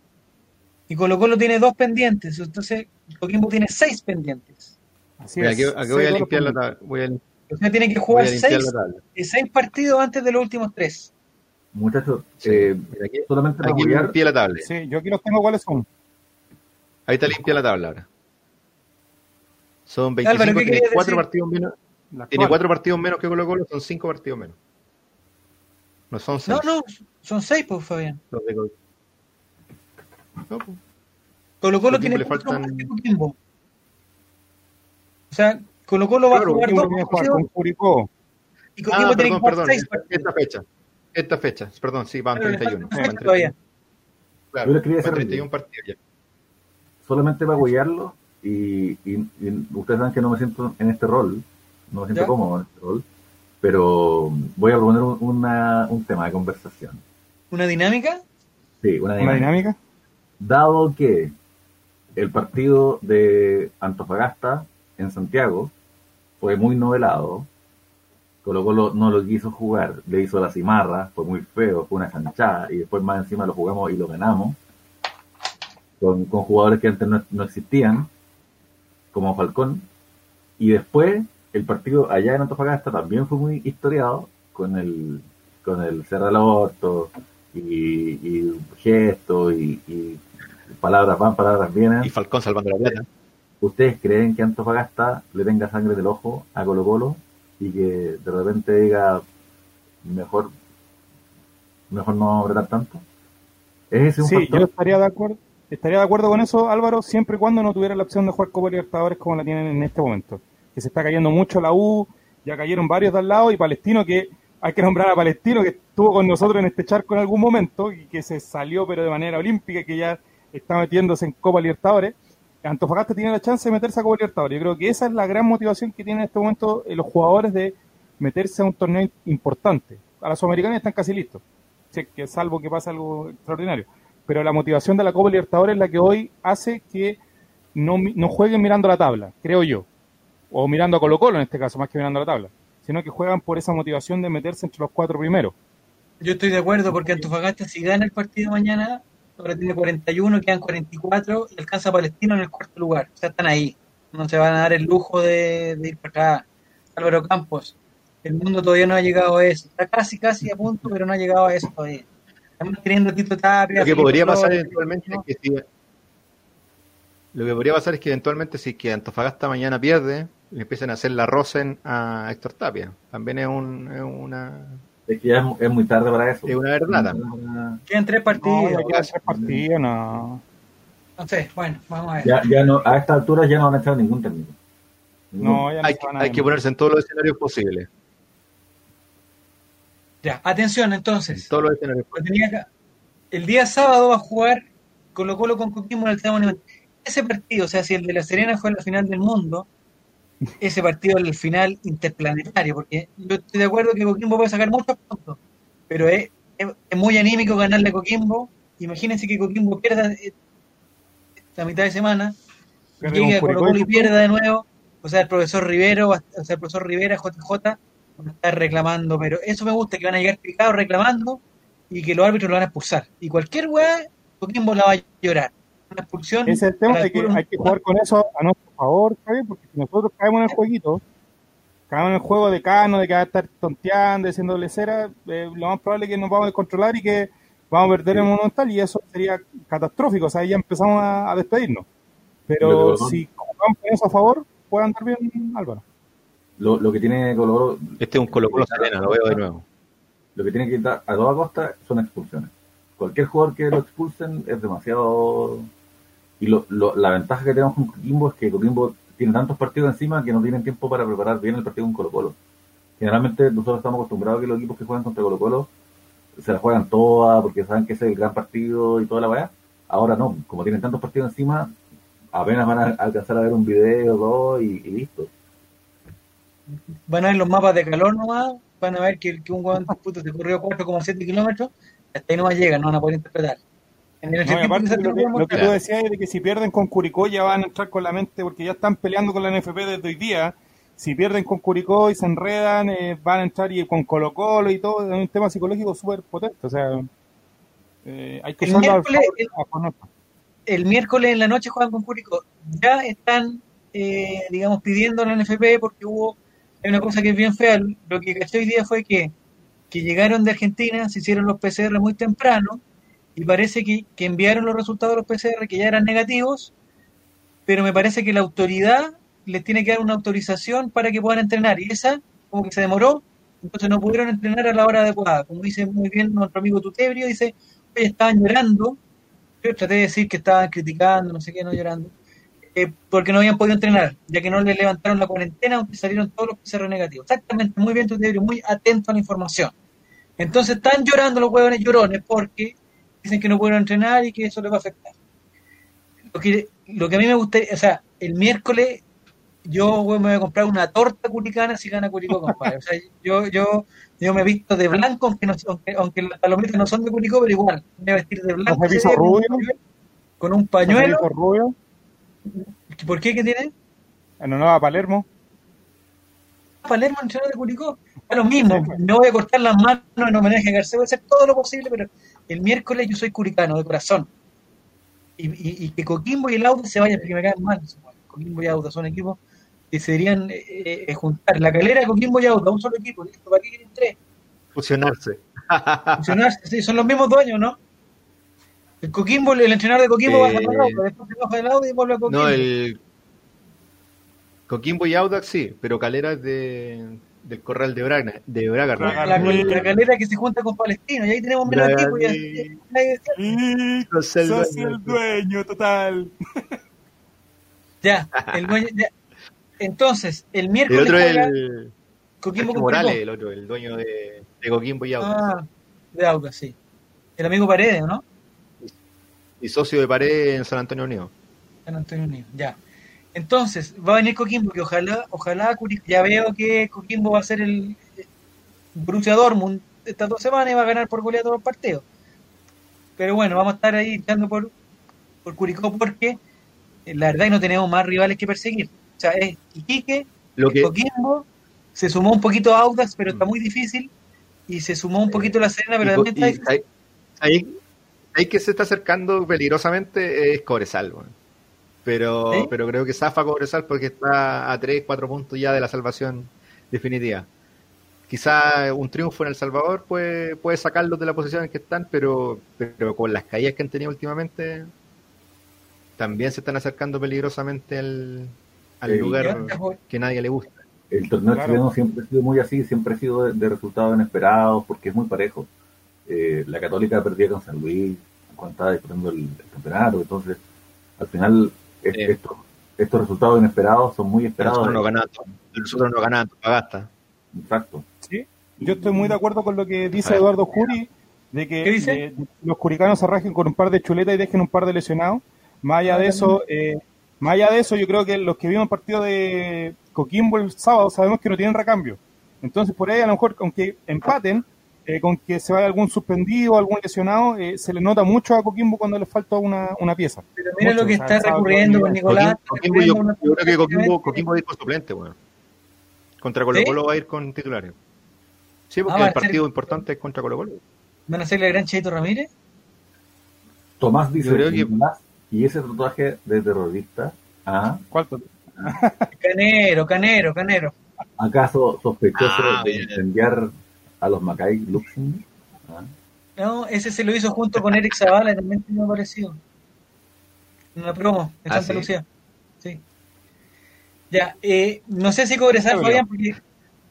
Y Colo Colo tiene dos pendientes. Entonces, Coquimbo tiene seis pendientes. Así Mira, es. aquí, voy a limpiar la tabla. Voy a, O sea, tiene que jugar seis, seis partidos antes de los últimos tres. Muchachos, Sí, eh, aquí, solamente para aquí limpié la tabla. Sí, yo aquí los tengo cuáles son. Ahí está limpia la tabla ahora. Son 25, Álvaro, ¿qué tiene cuatro partidos menos, La Tiene actual. cuatro partidos menos que Colo Colo, son cinco partidos menos. No son seis. No, no, son seis, pues, Fabián. los de Colo- No, pues. Colo Colo tiene le faltan- más que Coquimbo. O sea, Colo Colo va Claro, a jugar dos con Curicó. y Ah, tiene perdón, Esta, partidos. esta fecha. Esta fecha. Perdón, sí, van Pero le 31. falta Van fecha todavía. 31. Claro, Yo le quería van hacer- 31 partidos ya. solamente para apoyarlo y, y- y ustedes saben que no me siento en este rol, no me siento ¿Ya? cómodo en este rol, pero voy a proponer un, una- un tema de conversación. ¿Una dinámica? Sí, una Una dinámica. Dado que el partido de Antofagasta en Santiago fue muy novelado, Colo no lo quiso jugar, le hizo la cimarra, fue muy feo, fue una chanchada, y después más encima lo jugamos y lo ganamos, con, con jugadores que antes no, no existían, como Falcón, y después el partido allá en Antofagasta también fue muy historiado, con el, con el Cerro del Orto, y, y gestos, y, y palabras van, palabras vienen. Y Falcón salvando la plata. ¿Ustedes creen que Antofagasta le tenga sangre del ojo a Colo Colo y que de repente diga mejor mejor no apretar tanto? ¿Es ese un Sí, factor? yo estaría de acuerdo. Estaría de acuerdo con eso, Álvaro, siempre y cuando no tuviera la opción de jugar Copa Libertadores como la tienen en este momento. Que se está cayendo mucho la U, ya cayeron varios de al lado, y Palestino, que hay que nombrar a Palestino, que estuvo con nosotros en este charco en algún momento, y que se salió pero de manera olímpica, que ya está metiéndose en Copa Libertadores. Antofagasta tiene la chance de meterse a Copa Libertadores. Yo creo que esa es la gran motivación que tienen en este momento eh, los jugadores de meterse a un torneo importante. A la Sudamericana están casi listos, salvo que pase algo extraordinario. Pero la motivación de la Copa Libertadores es la que hoy hace que no, no jueguen mirando la tabla, creo yo. O mirando a Colo Colo en este caso, más que mirando la tabla. Sino que juegan por esa motivación de meterse entre los cuatro primeros. Yo estoy de acuerdo porque Antofagasta si gana el partido mañana, ahora tiene 41, quedan 44 y alcanza a Palestino en el cuarto lugar. O sea, están ahí. No se van a dar el lujo de, de ir para acá. Álvaro Campos, el mundo todavía no ha llegado a eso. Está casi, casi a punto, pero no ha llegado a eso todavía. Estamos teniendo Tito Tapia. Lo que podría pasar eventualmente ¿no? es que si, lo que podría pasar es que eventualmente si que Antofagasta mañana pierde, le empiecen a hacer la rosen a Héctor Tapia. También es, un, es una Es que ya es, es muy tarde para eso. es una verdad. Quedan tres No, partidos. ya quedan tres partidos, no. No sé, bueno, vamos a ver. Ya, ya no, a esta altura ya no van a echar ningún técnico. No, ya no Hay, que- hay ponerse en todos los escenarios posibles. Ya, atención En entonces. todos los escenarios acá. El día sábado va a jugar Colo Colo con Coquimbo en el Estadio Monumental. Ese partido, o sea, si el de La Serena fue la final del mundo, ese partido es el final interplanetario, porque yo estoy de acuerdo que Coquimbo puede sacar muchos puntos, pero es, es- es muy anímico ganarle a Coquimbo. Imagínense que Coquimbo pierda eh, la mitad de semana, Pierde llegue a con Colo Colo y pierda de nuevo. O sea, el profesor Rivero, o sea, el profesor Rivera, JJ, va a estar reclamando, pero eso me gusta, que van a llegar picados reclamando y que los árbitros lo van a expulsar. Y cualquier weá, Coquimbo la va a llorar. Una expulsión. Ese es el tema de que hay que jugar con eso a nuestro favor, Javier, porque si nosotros caemos en el jueguito, caemos en el juego de Cano, de que va a estar tonteando, haciéndole cera, eh, lo más probable es que nos vamos a descontrolar y que vamos a perder el Monumental y eso sería catastrófico, o sea, ahí ya empezamos a, a despedirnos. Pero Lo si jugamos con eso a favor, puede andar bien Álvaro. Lo, lo que tiene Colo Colo, Este es un Colo Colo Serena, lo veo de nuevo. lo que tiene que quitar a toda costa son expulsiones. Cualquier jugador que lo expulsen es demasiado... Y lo, lo- la ventaja que tenemos con Coquimbo es que Coquimbo tiene tantos partidos encima que no tienen tiempo para preparar bien el partido con Colo Colo. Generalmente nosotros estamos acostumbrados a que los equipos que juegan contra Colo Colo se la juegan todas porque saben que ese es el gran partido y toda la weá. Ahora no, como tienen tantos partidos encima, apenas van a alcanzar a ver un video, dos y, listo. Van a ver los mapas de calor nomás, van a ver que, que un weón puto se corrió 4,7 kilómetros, hasta ahí nomás llega, no van a poder interpretar. En el No, y entretiempo aparte lo que, lo que tú decías es de que si pierden con Curicó ya van a entrar con la mente, porque ya están peleando con la NFP desde hoy día. Si pierden con Curicó y se enredan, eh, van a entrar y con Colo Colo y todo, es un tema psicológico súper potente. O sea, eh, hay que El miércoles- favor- el- miércoles en la noche juegan con Curicó. Ya están, eh, digamos, pidiendo a la NFP porque hubo una cosa que es bien fea. Lo que caché hoy día fue que, que llegaron de Argentina, se hicieron los PCR muy temprano y parece que, que enviaron los resultados de los PCR que ya eran negativos, pero me parece que la autoridad les tiene que dar una autorización para que puedan entrenar. Y esa, como que se demoró, entonces no pudieron entrenar a la hora adecuada. Como dice muy bien nuestro amigo Tutebrio, dice, oye, estaban llorando. Yo traté de decir que estaban criticando, no sé qué, no llorando. eh, porque no habían podido entrenar, ya que no les levantaron la cuarentena, aunque salieron todos los PCR negativos. Exactamente, muy bien Tutebrio, muy atento a la información. Entonces están llorando los huevones llorones porque dicen que no pueden entrenar y que eso les va a afectar. Lo que, lo que a mí me gustaría, o sea, el miércoles yo güey, me voy a comprar una torta curicana si gana Curicó, compadre. O sea, yo, yo, yo me he visto de blanco, aunque, no, aunque, aunque las palomitas no son de Curicó, pero igual, me voy a vestir de blanco. ¿Has visto ese día con un rubio? pañuelo- Con un pañuelo. Federico Rubio, ¿Por qué? ¿Qué tiene? en honor a Palermo. Palermo entrenador de Curicó. Es lo mismo, me voy a cortar las manos en homenaje a García, voy a hacer todo lo posible, pero el miércoles yo soy curicano de corazón. Y, y- y que Coquimbo y el Auda se vayan porque me caen mal. Coquimbo y Auda son equipos que se deberían eh, eh, juntar. La calera de Coquimbo y Auda, un solo equipo, listo, ¿para qué quieren tres? Fusionarse. Funcionarse, sí, son los mismos dueños, ¿no? El Coquimbo, el entrenador de Coquimbo Eh, baja al Auda, después se baja del Auda y vuelve a Coquimbo. No, el Coquimbo y Audax sí, pero Calera es de, del Corral de Braga, de Braga. la, la calera que se junta con Palestino, y ahí tenemos menos equipo. y Sos el sos dueño. el dueño total. Ya, el dueño, ya. Entonces, el El miércoles otro es juega el Coquimbo Morales, el otro, el dueño de, de Coquimbo y Audax. Ah, de Auda, sí. El amigo Paredes, ¿no? Y socio de pared en San Antonio Unido. San Antonio Unido, ya. Entonces, va a venir Coquimbo, que ojalá, ojalá ya veo que Coquimbo va a ser el Borussia Dortmund estas dos semanas y va a ganar por goleada todos los partidos. Pero bueno, vamos a estar ahí echando por, por Curicó porque eh, la verdad es que no tenemos más rivales que perseguir. O sea, es Iquique, Lo que, Coquimbo, se sumó un poquito a Audax, pero está muy difícil, y se sumó un poquito La Serena, pero y- también está y difícil. ahí, ahí- ahí que se está acercando peligrosamente es Cobresal. bueno. Pero, ¿Sí? pero creo que zafa Cobresal porque está a 3, 4 puntos ya de la salvación definitiva. Quizá un triunfo en El Salvador puede, puede sacarlos de la posición en que están, pero, pero con las caídas que han tenido últimamente, también se están acercando peligrosamente al, al Sí. lugar ya, que nadie le gusta. El torneo Claro. chileno siempre ha sido muy así, siempre ha sido de, de resultados inesperados, porque es muy parejo. Eh, la Católica perdía con San Luis cuando estaba disputando el, el campeonato, entonces al final estos, estos resultados inesperados son muy esperados. Nosotros no ganamos, nosotros no ganamos Antofagasta. Exacto. Sí, yo estoy muy de acuerdo con lo que dice. Eduardo Juri, de que ¿Qué dice? de- de- los curicanos se rajen con un par de chuletas y dejen un par de lesionados. Más allá de eso, eh, más allá de eso, yo creo que los que vimos el partido de Coquimbo el sábado sabemos que no tienen recambio. Entonces, por ahí, a lo mejor, aunque empaten, eh, con que se vaya algún suspendido, algún lesionado, eh, se le nota mucho a Coquimbo cuando le falta una, una pieza. Pero mira Mucho, lo que o sea, está recurriendo con Nicolás. Coquimbo, Coquimbo, yo, creo que Coquimbo, Coquimbo va a ir con suplente, bueno. Contra Colo ¿Sí? Colo va a ir con titulares. Sí, porque Ah, el partido ser- importante es contra Colo Colo. ¿Van a hacerle el gran Cheito Ramírez? Tomás dice, creo que- y ese tatuaje de terrorista, ¿ah? ¿Cuál? Canero, canero, canero. ¿acaso sospechoso Ah, de incendiar a los Macay Luxemburg? ¿Ah? No, ese se lo hizo junto con Eric Zavala y también me parecido. Una promo en Ah, Santa ¿sí? Lucía. Sí. Ya, eh, no sé si Cobresal. Fabián, porque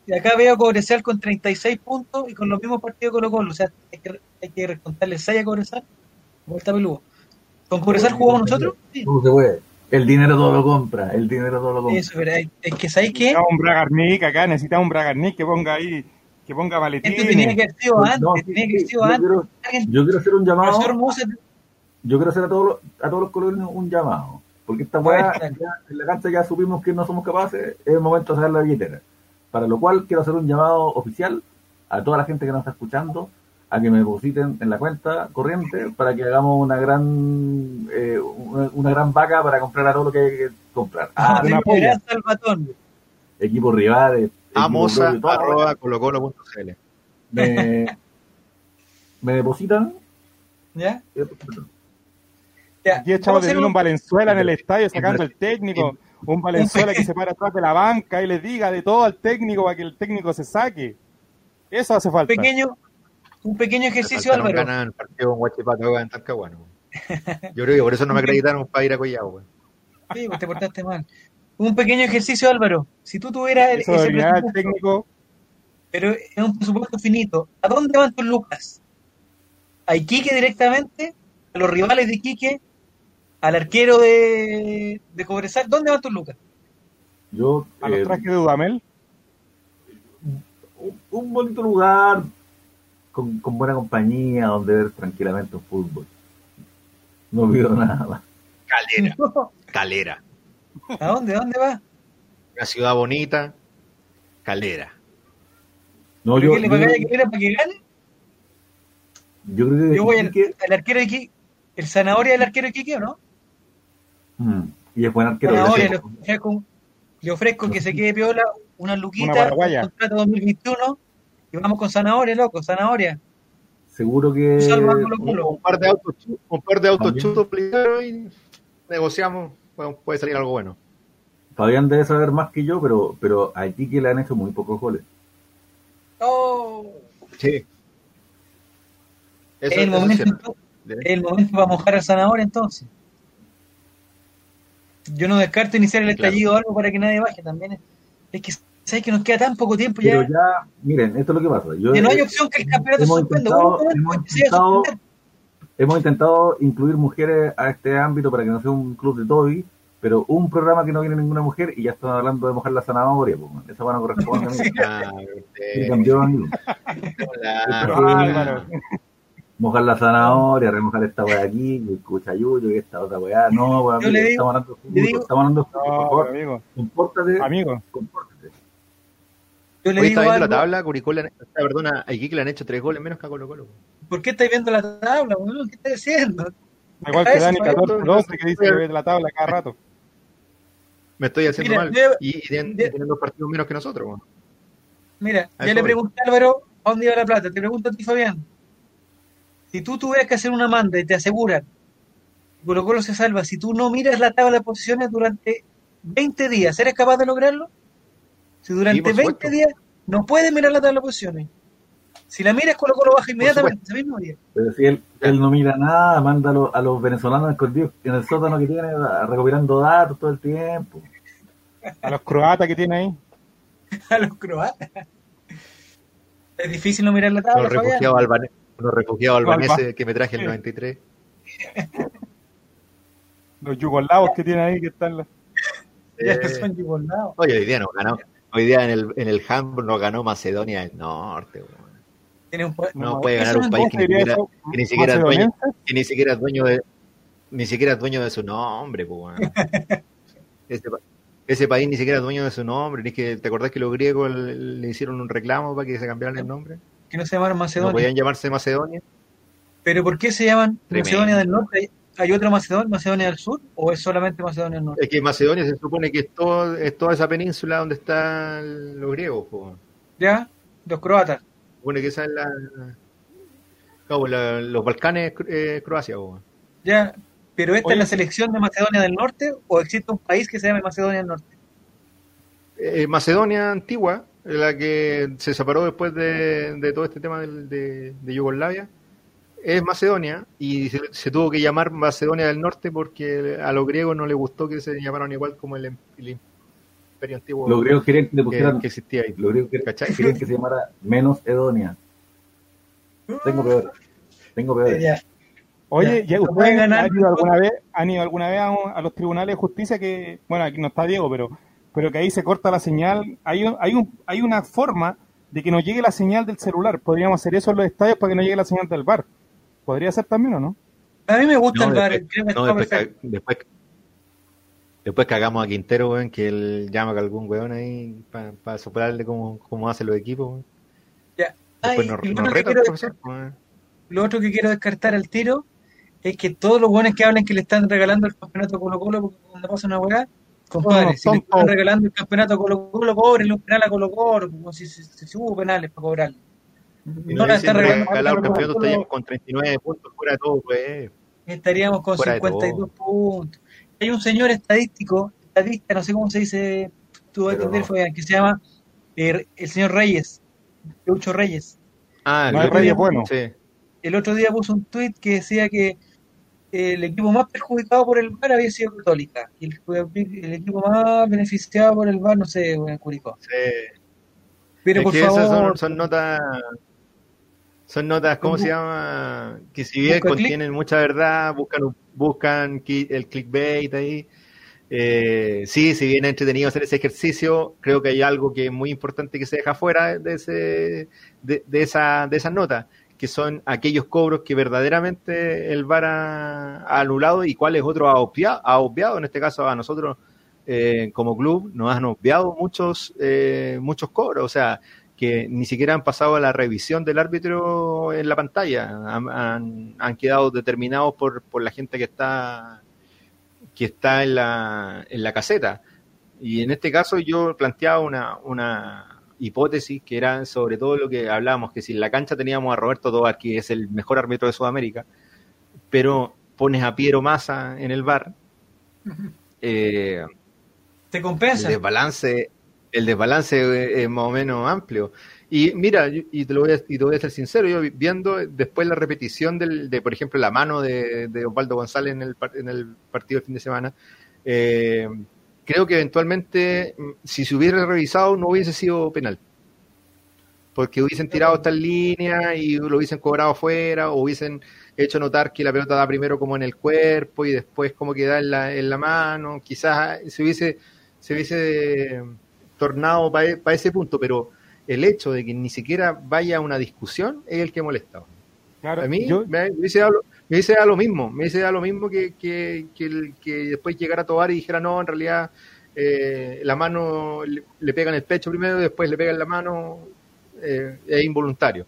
de acá veo Cobresal con 36 puntos y con los mismos partidos Colo Colo. O sea, hay que, hay que descontarle 6 a Cobresal. Vuelta peludo. ¿Con Cobresal jugamos nosotros? Sí. ¿Cómo se puede? El dinero todo lo compra, el dinero todo lo compra. Eso, pero hay- es que ¿sabéis qué? Necesitamos un Bragarnik acá, necesitamos un Bragarnik que ponga ahí, que ponga maletines. Esto tenía que haber sido antes, No, tenía que haber sido yo antes. quiero- Alguien- Yo quiero hacer un llamado, yo quiero hacer a todos los, a todos los colombianos un llamado, porque esta weá, ya en la cancha ya supimos que no somos capaces, es el momento de sacar la billetera. Para lo cual quiero hacer un llamado oficial a toda la gente que nos está escuchando, a que me depositen en la cuenta corriente para que hagamos una gran eh, una, una gran vaca para comprar a todo lo que hay que comprar. Ah, Ah, una polla. Gran Salvatón. equipos rivales, Amosa arroba colocolo.cl. me, me depositan ¿Ya? Ya. De hacer ver un Valenzuela en el estadio sacando el técnico, un Valenzuela que se para atrás de la banca y le diga de todo al técnico para que el técnico se saque. Eso hace falta. pequeño, un pequeño ejercicio, Álvaro. ganar el partido con en Talcahuano. Yo creo que por eso no me acreditaron para ir a Collao. Sí, pues te portaste mal. Un pequeño ejercicio, Álvaro. Si tú tuvieras el- Eso ese presupuesto, técnico. pero es un presupuesto finito, ¿a dónde van tus lucas? ¿A Iquique directamente? ¿A los rivales de Iquique? ¿Al arquero de, de Cobresal? ¿Dónde van tus lucas? Yo, A los eh, trajes de Dudamel. un, un bonito lugar con, con buena compañía donde ver tranquilamente un fútbol. No pido nada. Calera, Calera. ¿A dónde? ¿A dónde va? Una ciudad bonita, Calera. No, ¿Pero yo, qué le pagáis a Iquique para que gane? yo creo que Yo voy al, al arquero de Iquique. ¿El zanahoria del arquero de Iquique o no? Mm, y es buen arquero. Zanahoria, le ofrezco, le ofrezco que se quede piola, una Una luquita, paraguaya. un contrato 2021 y vamos con zanahoria, loco, zanahoria. Seguro que Un, par de autos, un par de autos chutos primero y negociamos. Bueno, puede salir algo bueno. Fabián debe saber más que yo, pero, pero a Iquique le han hecho muy pocos goles. Oh, Sí. Eso, es el eso momento, el momento para mojar al zanahoria entonces. Yo no descarto iniciar el Claro. estallido o algo para que nadie baje también. Es, es que sabes que nos queda tan poco tiempo Pero ya, ya, miren, esto es lo que pasa. Yo, que no hay opción que el campeonato hemos suspenda. intentado- hemos que intentado-. Hemos intentado incluir mujeres a este ámbito para que no sea un club de Toby, pero un programa que no viene ninguna mujer y ya están hablando de mojar la zanahoria. Pues, esa van a corresponde a mí. Ah, Y usted- cambió, amigo. Claro. Pero Álvaro, Mojar la zanahoria, remojar esta weá aquí, el cuchayuyo y esta otra weá. No, weá, amigo, digo- estamos hablando de fútbol, estamos hablando de fútbol, por no, favor, amigo, compórtate, amigo. compórtate. Yo le Hoy digo está viendo la algo, tabla, Curicó sea, perdona, a Iquique le han hecho tres goles menos que a Colo Colo. ¿Por qué estáis viendo la tabla? weón? ¿Qué estás haciendo? Igual que Dani Fabián, 14 12 que dice que ve la tabla cada rato. Me estoy haciendo Mira, mal. yo- y, y tienen, yo- tienen dos partidos menos que nosotros. Mira, ya le pregunté a Álvaro a dónde iba la plata. Te pregunto a ti, Fabián. Si tú tuvieras que hacer una manda y te aseguran que Colo Colo se salva, si tú no miras la tabla de posiciones durante 20 días, ¿eres capaz de lograrlo? Si durante Sí, por 20 supuesto. días no puedes mirar la tabla de posiciones. Si la miras, Colo Colo baja inmediatamente, ese mismo día. Pero si él, él no mira nada, manda a los, a los venezolanos escondidos en el sótano que tiene, recopilando datos todo el tiempo. A los croatas que tiene ahí. A los croatas. Es difícil no mirar la tabla, Los refugiados, albaneses que me traje en el 93. Los yugoslavos que tiene ahí que están la- Ya Eh, son yugoslavos. Oye, hoy día nos ganó. Hoy día en el, en el Hamburg nos ganó Macedonia del Norte. weón. Tiene un po- No No, puede ganar un no país que ni siquiera, que ni siquiera es dueño, que ni siquiera es dueño de ni siquiera es dueño de su nombre, weón. ese, pa- ese país ni siquiera es dueño de su nombre, ni que te acordás que los griegos le, le hicieron un reclamo para que se cambiaran el nombre, que no se llamaron no Macedonia. podían llamarse Macedonia. ¿Pero por qué se llaman Tremendo. Macedonia del Norte? ¿Hay- ¿Hay otra Macedonia, Macedonia del Sur o es solamente Macedonia del Norte? Es que Macedonia se supone que es, todo, es toda esa península donde están los griegos, po. ¿Ya? Los croatas. Supone que esa es la, los Balcanes eh, Croacia, weón. ¿Ya? ¿Pero esta Oye. es la selección de Macedonia del Norte o existe un país que se llame Macedonia del Norte? Eh, Macedonia antigua, la que se separó después de, de todo este tema del- de, de Yugoslavia, es Macedonia y se, se tuvo que llamar Macedonia del Norte porque a los griegos no les gustó que se llamaran igual como el, el imperio antiguo Los griegos querían que le que, pusieran, que existía ahí. los griegos querían, ¿Cachai? querían que se llamara menos Edonia. Tengo peor. Tengo peor. Ya. Oye, Ya, ¿ya no puede ¿ustedes ganar, han ido alguna vez, han ido alguna vez a, un- a los tribunales de justicia que, bueno, aquí no está Diego, pero, pero que ahí se corta la señal? Hay, un- hay, un, hay una forma de que nos llegue la señal del celular. Podríamos hacer eso en los estadios para que no llegue la señal del bar. ¿Podría ser también o no? A mí me gusta No, el bar. después- no, está después, después, después cagamos a Quintero, weón, que él llama a algún weón ahí para soplarle cómo, cómo hacen los equipos. weón. Ya. Después Ay, nos, nos otro que reta el quiero profesor. weón. lo otro que quiero descartar al tiro es que todos los buenos que hablan que le están regalando el campeonato a Colo Colo porque cuando pasa una weá, compadre, unos si le están regalando el campeonato a Colo Colo, cóbrenle un penal a Colo Colo, como si, si, si- si hubo penales para cobrarle. Y No nos la dicen está regalando Colo campeonato estaríamos con 39 puntos fuera de todo, pues. estaríamos con Fuera de 52 puntos. Hay un señor estadístico, estadista, no sé cómo se dice, tú vas a entender. Fabián, que se llama eh, el señor Reyes, Lucho Reyes. Ah, el reyes buenos. Sí. el otro día puso un tweet que decía que el equipo más perjudicado por el VAR había sido Católica. Y el, el equipo más beneficiado por el VAR, no sé, Curicó. Sí. Pero Es por que esas favor, son, son notas, son notas, ¿cómo se llama? Que si bien contienen mucha verdad, buscan, buscan el clickbait ahí. Eh, sí, si bien es entretenido hacer ese ejercicio, creo que hay algo que es muy importante que se deja fuera de, ese, de, de esa, de esas notas, que son aquellos cobros que verdaderamente el VAR ha, ha anulado y cuáles otros ha obviado, ha obviado. En este caso, a nosotros eh, como club nos han obviado muchos, eh, muchos cobros. O sea, que ni siquiera han pasado a la revisión del árbitro en la pantalla, han, han- han quedado determinados por, por la gente que está que está en la, en la caseta. Y en este caso yo planteaba una, una hipótesis que era sobre todo lo que hablábamos, que si en la cancha teníamos a Roberto Tobar, que es el mejor árbitro de Sudamérica, pero pones a Piero Massa en el bar, eh, te el compensa. desbalance, el desbalance es más o menos amplio. Y mira, y te lo voy a, y te voy a ser sincero, yo vi- viendo después la repetición del, de, por ejemplo, la mano de, de Osvaldo González en el, en el partido del fin de semana, eh, creo que eventualmente, mm, si se hubiera revisado, no hubiese sido penal. Porque hubiesen tirado esta línea y lo hubiesen cobrado afuera, o hubiesen hecho notar que la pelota da primero como en el cuerpo y después como que da en la, en la mano. Quizás se hubiese, se hubiese tornado para ese punto, pero el hecho de que ni siquiera vaya a una discusión es el que molesta. Claro, A mí yo- me, dado, lo- me hubiese dado lo mismo, me hubiese dado lo mismo que, que, que, el- que después llegara a Tobar y dijera, no, en realidad eh, la mano le, le pega en el pecho primero, después le pega en la mano, eh, es involuntario.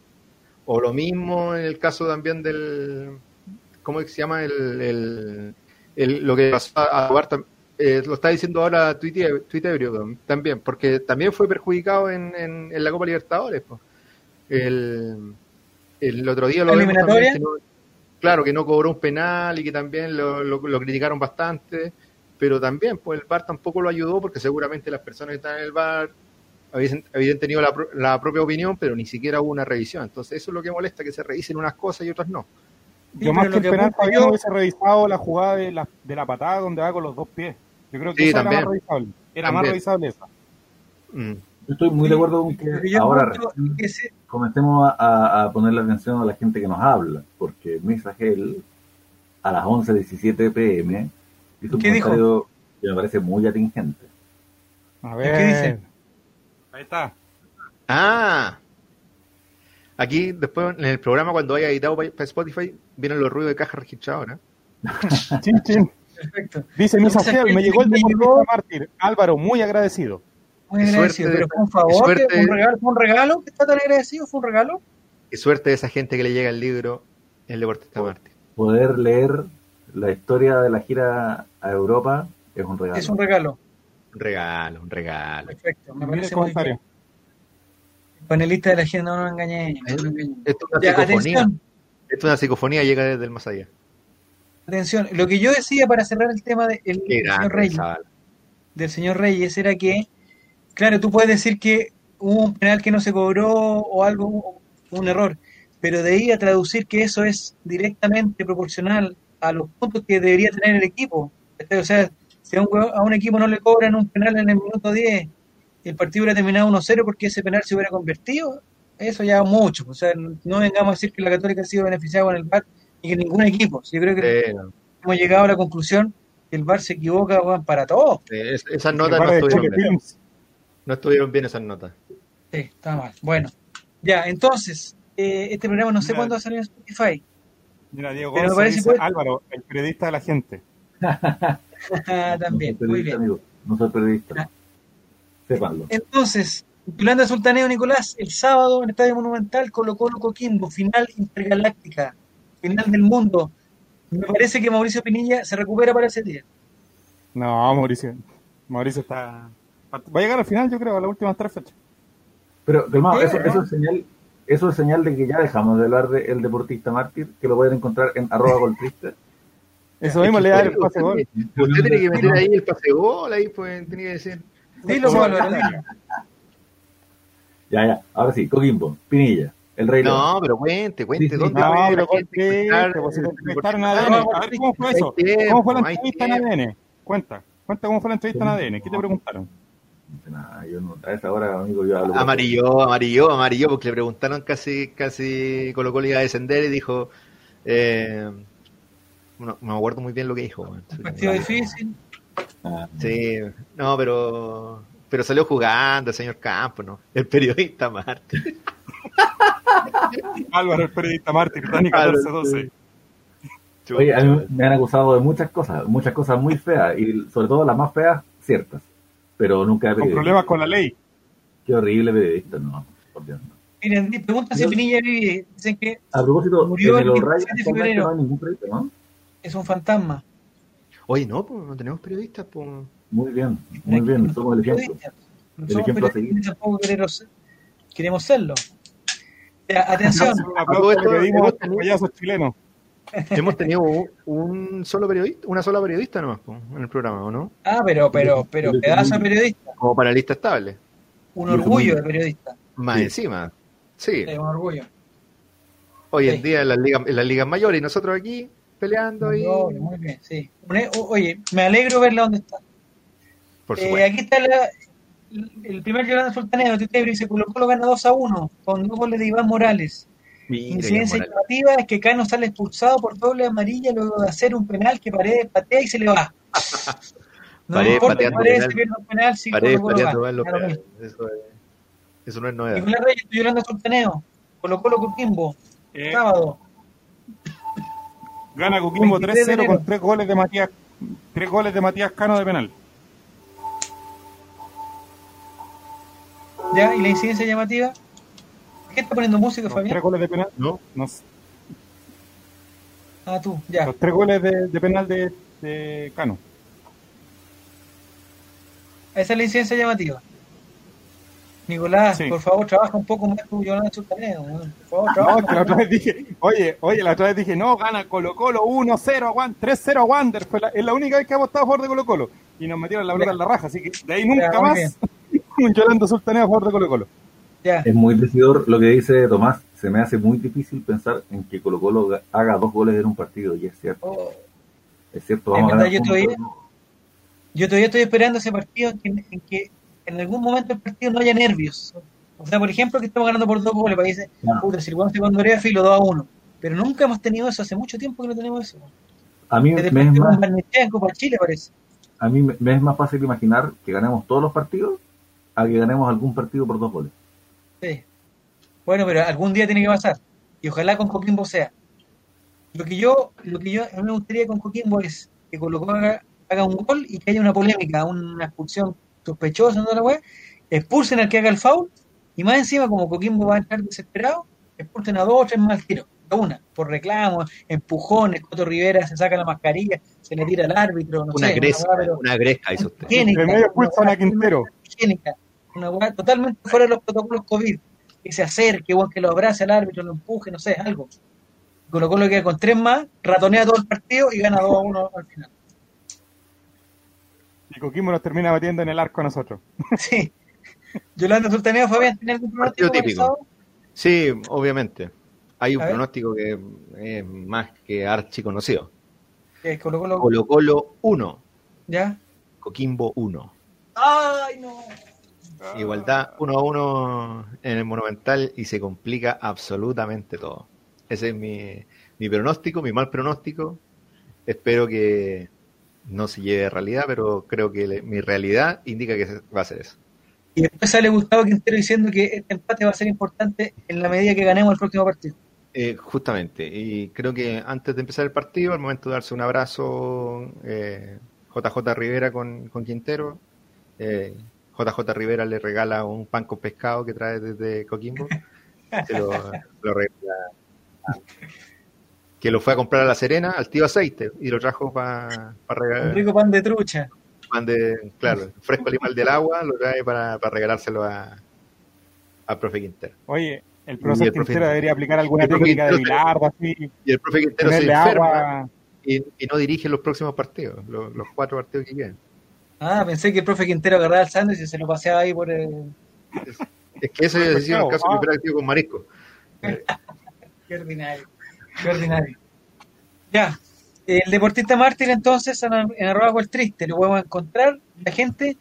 O lo mismo en el caso también del, ¿cómo es que se llama? El, el- el- lo que pasó a Tobar, eh, lo está diciendo ahora Twitter, Twitter también, porque también fue perjudicado en, en, en la Copa Libertadores. El, el otro día lo ¿La vimos también, que no- claro, que no cobró un penal y que también lo, lo- lo criticaron bastante, pero también pues el VAR tampoco lo ayudó porque seguramente las personas que están en el VAR habían, habían tenido la, la propia opinión, pero ni siquiera hubo una revisión. Entonces eso es lo que molesta, que se revisen unas cosas y otras no. Yo más que que todavía yo- no hubiese revisado la jugada de la, de la patada donde va con los dos pies. Yo creo que Sí, eso también. era más revisable. Era más revisable esa. Mm. Yo estoy muy de acuerdo con que ahora comencemos a, a ponerle atención a la gente que nos habla, porque Misa Gel a las 11.17 pm hizo un ¿Qué dijo? comentario que me parece muy atingente. A ¿Qué ver. dice? Ahí está. Ah, aquí después en el programa cuando haya editado para Spotify vienen los ruidos de caja registradora. Chin, chin. Perfecto. Dice Misa Gel, me ¿qué llegó el deportista mártir. Álvaro, muy agradecido. Muy agradecido, suerte, pero fue un favor, suerte. fue un regalo, fue un regalo, que está tan agradecido, fue un regalo. Qué suerte de esa gente que le llega el libro El Deportista Mártir. Poder leer la historia de la gira a Europa es un regalo. Es un regalo. Un regalo, un regalo. Perfecto, me parece muy bien. Panelista de la gente, no nos engañé. no nos engañé. Esto es una Ya, psicofonía. atención, Esto es una psicofonía llega desde el más allá. Atención. Lo que yo decía para cerrar el tema del señor Reyes, del señor Reyes era que, claro, tú puedes decir que hubo un penal que no se cobró o algo, un error, pero de ahí a traducir que eso es directamente proporcional a los puntos que debería tener el equipo. O sea, si a un, a un equipo no le cobran un penal en el minuto 10, el partido hubiera terminado 1-0 porque ese penal se hubiera convertido, eso ya mucho. O sea, no vengamos a decir que la Católica ha sido beneficiada con el VAR y que ningún equipo. Yo creo que no. hemos llegado a la conclusión que el VAR se equivoca para todos. Es- esas notas no estuvieron bien. Films. No estuvieron bien esas notas. Sí, está mal. Bueno, ya, entonces, eh, este programa no sé Mira. cuándo va a salir en Spotify. Mira, Diego Pero me González parece dice, Álvaro, el periodista de la gente. También, no soy muy periodista, bien. amigo. No soy periodista. Ah. Sépanlo. Entonces, Yolanda Sultaneo Nicolás, el sábado en el Estadio Monumental, Colo Colo Coquimbo, final intergaláctica, final del mundo. Me parece que Mauricio Pinilla se recupera para ese día. No, Mauricio. Mauricio está. Va a llegar al final, yo creo, a las últimas tres fechas. Pero, Sí, eso, eso es señal eso es señal de que ya dejamos de hablar del deportista mártir, que lo pueden encontrar en arroba golpista. Eso mismo le da el pase gol. Usted tiene que meter ahí el pase gol, ahí pues tenía que decir. Dilo, Sí, dilo. Ya, ya. Ahora sí, Coquimbo, Pinilla. El Rey León. No, pero cuente, cuente. ¿Dónde No, puede pero la gente conté, encontrar pues, si te el- entrevistaron a el- ADN. A ver, ¿cómo fue eso? Tiempo, ¿Cómo fue la entrevista en. ADN? Cuenta, cuenta cómo fue la entrevista en ADN. ¿Qué te preguntaron? Yo no- a esa hora, amigo, yo hablo. Amarillo, amarillo, amarillo, porque le preguntaron casi, casi Colo Colo iba a descender y dijo, eh, no, no me acuerdo muy bien lo que dijo. Un partido difícil. Sí, no, pero, pero salió jugando el señor Campos, ¿no? El periodista Marte. Álvaro, el periodista Martín, Tani 1412. Oye, a mí me han acusado de muchas cosas, muchas cosas muy feas, y sobre todo las más feas, ciertas. Pero nunca he Con problemas con la ley. Qué horrible periodista, no, por Dios, no. Miren, preguntan si Pinilla vive. Dicen que A propósito, Murió en el el O'Reilly 27 de actualmente febrero. no hay ningún periodista, ¿no? es un fantasma. Oye, no, pues no tenemos periodistas, pues. Muy bien, muy bien, somos el ejemplo. El somos ejemplo a ni tampoco queremos, queremos serlo. Atención, payasos chilenos. Hemos tenido un, solo periodista, una sola periodista nomás en el programa, ¿o no? ah, pero, pero, pero, pedazo de periodista, Como panelista estable. un orgullo de periodista, Más Sí. encima. Sí, Sí, un orgullo. hoy sí. en día en las ligas, en las ligas mayores y nosotros aquí peleando y No, muy bien, sí. Oye, me alegro verla donde está. Por Eh, aquí está la- el primer Yolanda Sultaneo, Titebri dice Colo Colo gana 2 a 1 con dos goles de Iván Morales. Mira, Incidencia llamativa es que Cano sale expulsado por doble amarilla luego de hacer un penal que Paredes patea y se le va. No Paredes importa que pateando Paredes penal. se un penal si Paredes Colo Colo los penales. mismo. Eso, es- eso no es novedad. Nicolás Reyes, estoy Yolanda Sultaneo, Colo Colo Coquimbo, Eh, sábado. gana Coquimbo 23 de 3-0 enero. con tres goles de Matías, tres goles de Matías Cano de penal. ¿Ya? ¿Y la incidencia llamativa? ¿Qué está poniendo música, Fabián? tres goles de penal. ¿No? no, Ah, tú, ya. los tres goles de, de penal de, de Cano. Esa es la incidencia llamativa. Nicolás, Sí. por favor, trabaja un poco más Yolanda Sultaneo. ¿no? Por favor, No, trabaja. que la otra vez dije, oye, oye, la otra vez dije, no, gana Colo Colo 1-0 a Wander, 3-0 a Wander. Fue la, es la única vez que ha apostado a favor de Colo Colo. Y nos metieron la pelota en la raja, así que de ahí nunca Ya, más un Yolanda Sultaneo a favor de Colo Colo. Es muy decidor lo que dice Tomás. Se me hace muy difícil pensar en que Colo Colo haga dos goles en un partido, y es cierto. Oh, Es cierto, vamos a verdad, yo todavía- Yo todavía estoy esperando ese partido en que, en que en algún momento del partido no haya nervios. O sea, por ejemplo, que estamos ganando por dos goles, para dice, Claro. puta, si el se condorea, filo 2 a 1. Pero nunca hemos tenido eso, hace mucho tiempo que no tenemos eso. A mí, Desde me es más, en Copa Chile, parece. a mí me, me es más fácil imaginar que ganemos todos los partidos a que ganemos algún partido por dos goles. Sí. Bueno, pero algún día tiene que pasar. Y ojalá con Coquimbo sea. Lo que yo, lo que yo a mí me gustaría con Coquimbo es que Colo Colo haga, haga un gol y que haya una polémica, una expulsión sospechosa, ¿no? La wea, expulsen al que haga el foul y más encima, como Coquimbo va a entrar desesperado, expulsen a dos o tres más al tiro. A una, por reclamos, empujones, Coto Rivera se saca la mascarilla, se le tira al árbitro, no Una sé, gresca, pero una gresca hizo usted. una expulsan a Quintero. higiénica, una weá totalmente fuera de los protocolos COVID, que se acerque, weón, que lo abrace al árbitro, lo empuje, no sé, algo. Colo Colo queda con tres más, ratonea todo el partido y gana 2 a 1 al final. Y Coquimbo nos termina metiendo en el arco a nosotros. Sí. Yolanda Sultaneo, Fabián, ¿tiene algún Partido pronóstico típico. Sí, obviamente. Hay un A ver. pronóstico que es más que archi conocido. Que Colo Colo, Colo Colo 1, ¿ya? Coquimbo 1. ¡Ay, no! Igualdad 1 a 1 en el Monumental y se complica absolutamente todo. Ese es mi, mi pronóstico, mi mal pronóstico. Espero que no se lleve a realidad, pero creo que le- mi realidad indica que se- va a ser eso. Y después sale Gustavo Quintero diciendo que este empate va a ser importante en la medida que ganemos el próximo partido. Eh, justamente, y creo que antes de empezar el partido, al momento de darse un abrazo, eh, JJ Rivera con, con Quintero, eh, JJ Rivera le regala un pan con pescado que trae desde Coquimbo, se lo, lo regala, que lo fue a comprar a La Serena, al tío aceite, y lo trajo para Un regalar, rico pan de trucha. pan de, claro, fresco animal del agua, lo trae para, para regalárselo a, al profe Quintero. Oye, el profe- Quintero debería aplicar alguna técnica de bilardo, así, Y el profe Quintero se enferma. agua. y, y no dirige los próximos partidos, los, los cuatro partidos que quedan. Ah, pensé que el profe Quintero agarraba el sándwich y se lo paseaba ahí por el... Es que eso yo decía en el caso Ah. sido con marisco. Qué ordinario. Qué ordinario. Ya. El deportista mártir, entonces, en, en arroba Gol triste, lo podemos encontrar. La gente,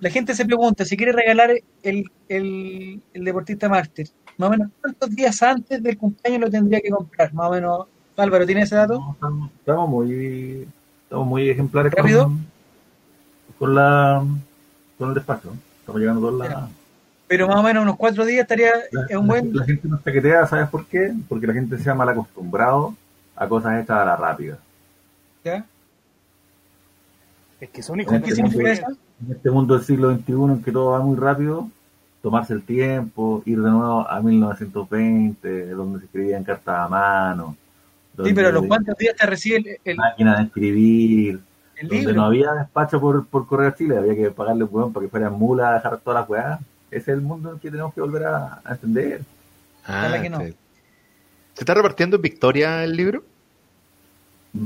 la gente se pregunta si quiere regalar el, el, el deportista mártir. Más o menos, ¿cuántos días antes del cumpleaños lo tendría que comprar? Más o menos, Álvaro, ¿tiene ese dato? No, estamos, estamos muy estamos muy ejemplares ¿Rápido? con, con la con el despacho. Estamos llegando todos la. Pero más o menos unos cuatro días estaría la, es un buen. la gente nos taquetea, ¿sabes por qué? Porque la gente se ha mal acostumbrado a cosas hechas a la rápida. ¿ya? Es que son hijos ¿En ¿Qué de eso? En este mundo del siglo XXI en que todo va muy rápido, tomarse el tiempo, ir de nuevo a 1920, donde se escribían cartas a mano, Sí, pero los cuantos días te recibe el, el, máquinas de escribir, donde no había despacho por, por correo a Chile, había que pagarle un weón para que fueran mulas a dejar todas las weas. Ese es el mundo en el que tenemos que volver a, a entender. Ojalá que no. sí. ¿Se está repartiendo en Victoria el libro?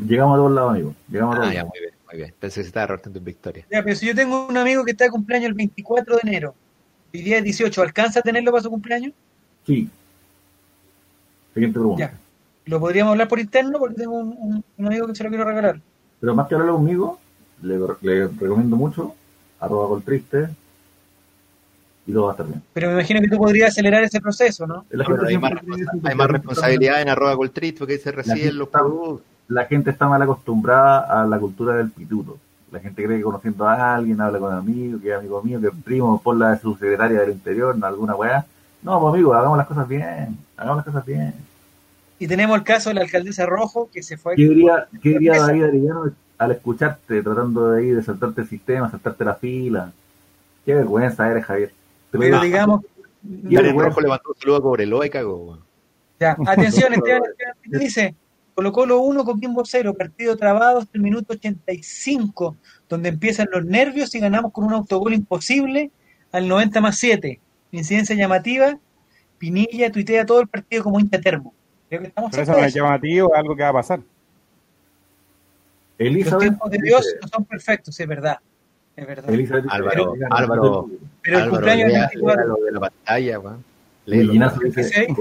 Llegamos a todos lados, amigos. Llegamos a todos Ah, ya, lados. muy bien, muy bien. Pensé que se estaba repartiendo en Victoria. Ya, pero si yo tengo un amigo que está de cumpleaños el 24 de enero, hoy día es 18, ¿alcanza a tenerlo para su cumpleaños? Sí. Siguiente pregunta. Ya. Lo podríamos hablar por interno porque tengo un, un- un amigo que se lo quiero regalar. Pero más que hablarlo conmigo, le, le recomiendo mucho, arroba col triste, y todo va a estar bien. Pero me imagino que tú podrías acelerar ese proceso, ¿no? La Pero gente hay más, hay responsabilidad en arroba Goltrit porque se reciben los está- productos. la gente está mal acostumbrada a la cultura del pituto. La gente cree que conociendo a alguien, habla con amigos, que es amigo mío, que es primo, por la subsecretaria del interior, no, alguna weá. No, pues amigo, hagamos las cosas bien, hagamos las cosas bien. Y tenemos el caso de la alcaldesa Rojo que se fue. ¿Qué diría, qué diría. David Arellano al escucharte, tratando de ir, de saltarte el sistema, saltarte la fila? Qué vergüenza eres, Javier. Pero digo. digamos. Y Daniel. Rojo le mandó un saludo a Cobreloa y cagó. Ya, atención, Esteban, Esteban, ¿qué dice? Colo Colo 1, Coquimbo 0, partido trabado hasta el minuto 85, donde empiezan los nervios y ganamos con un autogol imposible al 90 más 7. Incidencia llamativa, Pinilla tuitea todo el partido como hincha termo. Creo que estamos Pero eso no es llamativo, es algo que va a pasar. Los Elizabeth, tiempos de Dios no son perfectos, es verdad. Es verdad. Elizabeth Álvaro, "Oigan, Álvaro. Pero el Álvaro, cumpleaños lea- 24, lea lo de la pantalla, weón. Triste.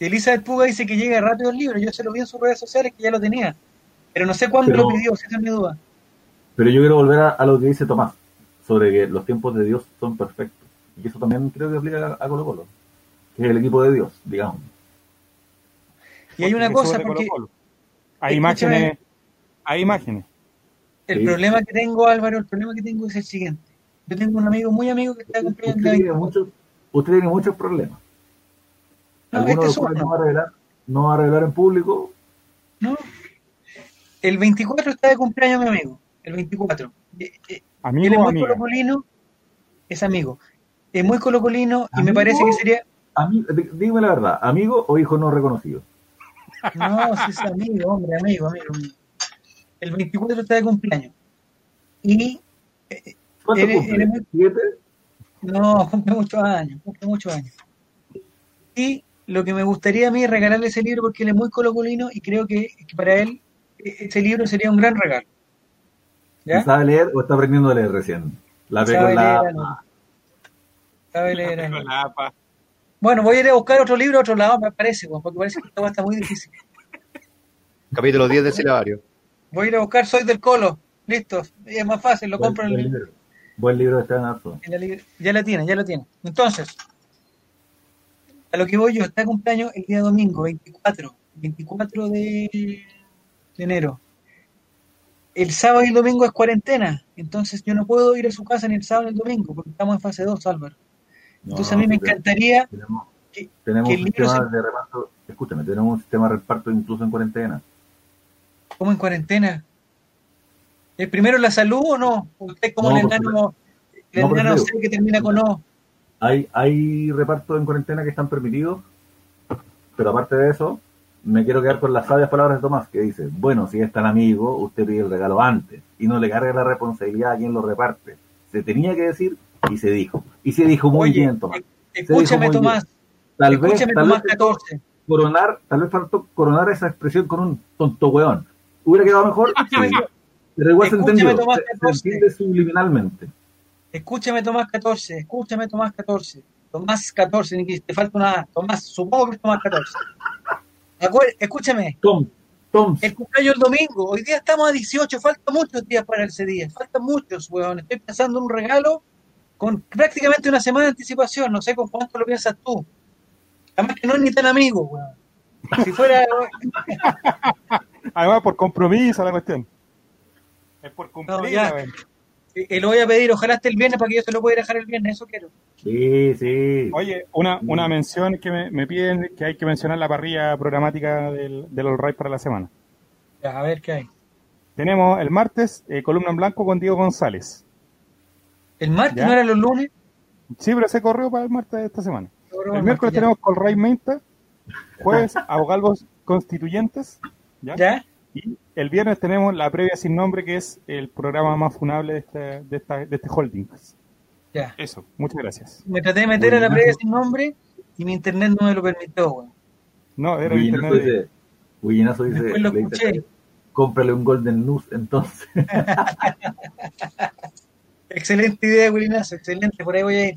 Elizabeth Puga dice que llega rápido el libro. Yo se lo vi en sus redes sociales que ya lo tenía. Pero no sé cuándo Pero- lo pidió, si esa es mi duda. Pero yo quiero volver a, a lo que dice Tomás, sobre que los tiempos de Dios son perfectos. Y eso también creo que aplica a Colo Colo, que es el equipo de Dios, digamos. Y hay una cosa, porque Colo-Colo. Hay Escúchame. imágenes, hay imágenes. el Sí. problema que tengo, Álvaro, el problema que tengo es el siguiente. Yo tengo un amigo muy amigo que está Usted cumpliendo tiene, 24. muchos, usted tiene muchos problemas. No, Algunos este de es los cuales no va a revelar, no va a revelar en público. ¿no? El 24 está de cumpleaños mi amigo. El 24. Eh, eh, Él es Amigo muy colocolino. Es amigo. Es muy colocolino y me ¿Amigo? parece que sería. Ami- dí- dígame la verdad, amigo o hijo no reconocido. No, si es amigo, hombre, amigo, amigo. El 24 está de cumpleaños. Y. eh, ¿Cuánto Él- cumple? ¿Siete? No, cumple muchos años, cumple muchos años. Y lo que me gustaría a mí es regalarle ese libro porque él es muy colocolino y creo que, que para él eh, ese libro sería un gran regalo. ¿Ya? ¿Sabe leer o está aprendiendo a leer recién? La pegó Sabe en la... leer, no. Sabe leer. La APA. Bueno, voy a ir a buscar otro libro a otro lado, me parece, porque parece que esta está muy difícil. Capítulo 10 del silabario. Voy a ir a buscar Soy del Colo. Listo, es más fácil, lo Buen, compro en buen el, libro. Buen libro Arzo. en la librería. Ya la tiene, ya lo tiene. Entonces, a lo que voy yo, está cumpleaños el día domingo, 24, 24 de, de enero. El sábado y el domingo es cuarentena, entonces yo no puedo ir a su casa ni el sábado ni el domingo, porque estamos en fase 2, Álvaro. Entonces a mí me encantaría, Tenemos, que- tenemos que un sistema se- de reparto, escúchame, tenemos un sistema de reparto incluso en cuarentena. ¿cómo en cuarentena? ¿El primero la salud o no? ¿Usted como No, el enano, el no, enano C que termina con O? Hay, hay repartos en cuarentena que están permitidos, pero aparte de eso, me quiero quedar con las sabias palabras de Tomás, que dice, bueno, si es tan amigo, usted pide el regalo antes y no le cargue la responsabilidad a quien lo reparte. Se tenía que decir y se dijo. Y se dijo muy Oye, bien, Tomás. escúchame Tomás, Tal vez, tal Tomás vez 14. coronar, tal vez faltó coronar esa expresión con un tonto weón. ¿Hubiera quedado mejor? Escúchame, Sí. Pero igual se Escúchame, entendió. Tomás Se, se 14. entiende subliminalmente. Escúchame Tomás 14, escúchame Tomás 14. Tomás 14, Nikis, te falta una. Tomás, supongo que es Tomás 14. Acuer- escúchame, Tom, Tom. el cumpleaños el domingo. Hoy día estamos a 18, faltan muchos días para ese día. Faltan muchos, weón. Estoy pensando en un regalo con prácticamente una semana de anticipación. No sé con cuánto lo piensas tú. Además que no es ni tan amigo, weón. Si fuera... Además, por compromiso la cuestión. Es por cumplir. No, eh, lo voy a pedir, ojalá esté el viernes para que yo se lo pueda dejar el viernes, eso quiero. Sí, sí. Oye, una, una mención que me, me piden que hay que mencionar la parrilla programática del, del All Right para la semana. Ya, a ver qué hay. Tenemos el martes eh, columna en blanco con Diego González. ¿El martes Ya. no era los lunes? Sí, pero se corrió para el martes de esta semana. El miércoles tenemos con Ray Menta. Jueves, abogados constituyentes. ¿ya? ¿Ya? Y el viernes tenemos la previa sin nombre, que es el programa más funable de este, de esta, de este holding. Ya. Eso, muchas gracias. Me traté de meter a la previa sin nombre y mi internet no me lo permitió. No, era el Bullinazo internet. de- dice, Bullinazo dice, Después lo escuché. cómprale un Golden News entonces. Excelente idea, Wilinazo, excelente, por ahí voy a ir.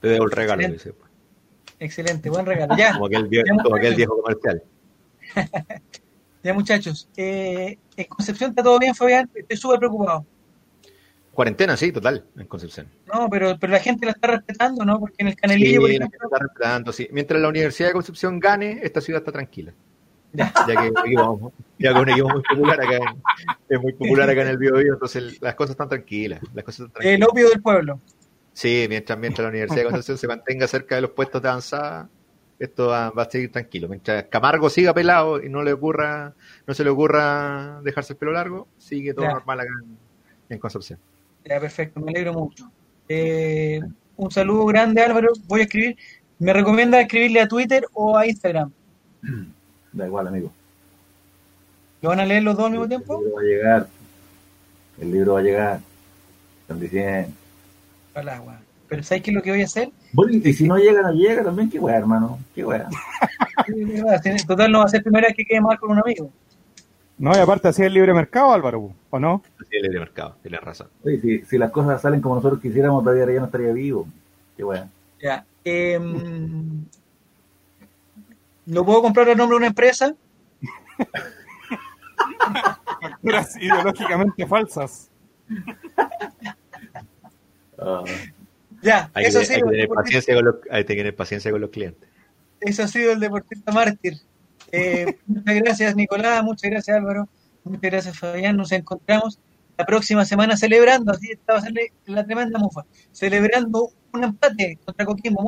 Te debo el regalo, Excelente. dice. Excelente, buen regalo. Ya, Como aquel, como viejo comercial. ya muchachos. Eh, en Concepción está todo bien, Fabián. Estoy súper preocupado. Cuarentena, sí, total, en Concepción. No, pero, pero la gente la está respetando, ¿no? Porque en el Canelillo, por Sí, la ejemplo, gente está respetando, sí. Mientras la Universidad de Concepción gane, esta ciudad está tranquila. Ya. Que, es un equipo- ya que un equipo muy popular acá en, es muy popular acá en el Biobío, entonces las cosas están tranquilas. Las cosas están el tranquilas. opio del pueblo. Sí, mientras, mientras la Universidad de Concepción se mantenga cerca de los puestos de avanzada, esto va, va a seguir tranquilo. Mientras Camargo siga pelado y no le ocurra, no se le ocurra dejarse el pelo largo, sigue todo Ya. normal acá en, en Concepción. Ya, perfecto, me alegro mucho. Eh, un saludo grande, Álvaro. Voy a escribir. ¿Me recomienda escribirle a Twitter o a Instagram? Da igual, amigo. ¿Lo van a leer los dos al mismo El tiempo? libro va a llegar. El libro va a llegar. Están diciendo. Ojalá, weón. Pero ¿sabes qué es lo que voy a hacer? Bueno, y si no llega, no llega también. Qué weá, hermano. Qué weá. Total, no va a ser primera vez que quede mal con un amigo. No, y aparte así es el libre mercado, Álvaro, ¿o no? Así es el libre mercado, tienes razón. Oye, si, si las cosas salen como nosotros quisiéramos, todavía ya no estaría vivo. Qué weá. Ya. em, ¿Lo puedo comprar a nombre de una empresa? Facturas ideológicamente falsas. Ya, Hay, eso, que, hay el tener paciencia con los, hay que tener paciencia con los clientes. eso ha sido el deportista mártir. Eh, muchas gracias, Nicolás. Muchas gracias, Álvaro. Muchas gracias, Fabián. Nos encontramos la próxima semana celebrando, así esta va a ser la tremenda mufa, celebrando un empate contra Coquimbo.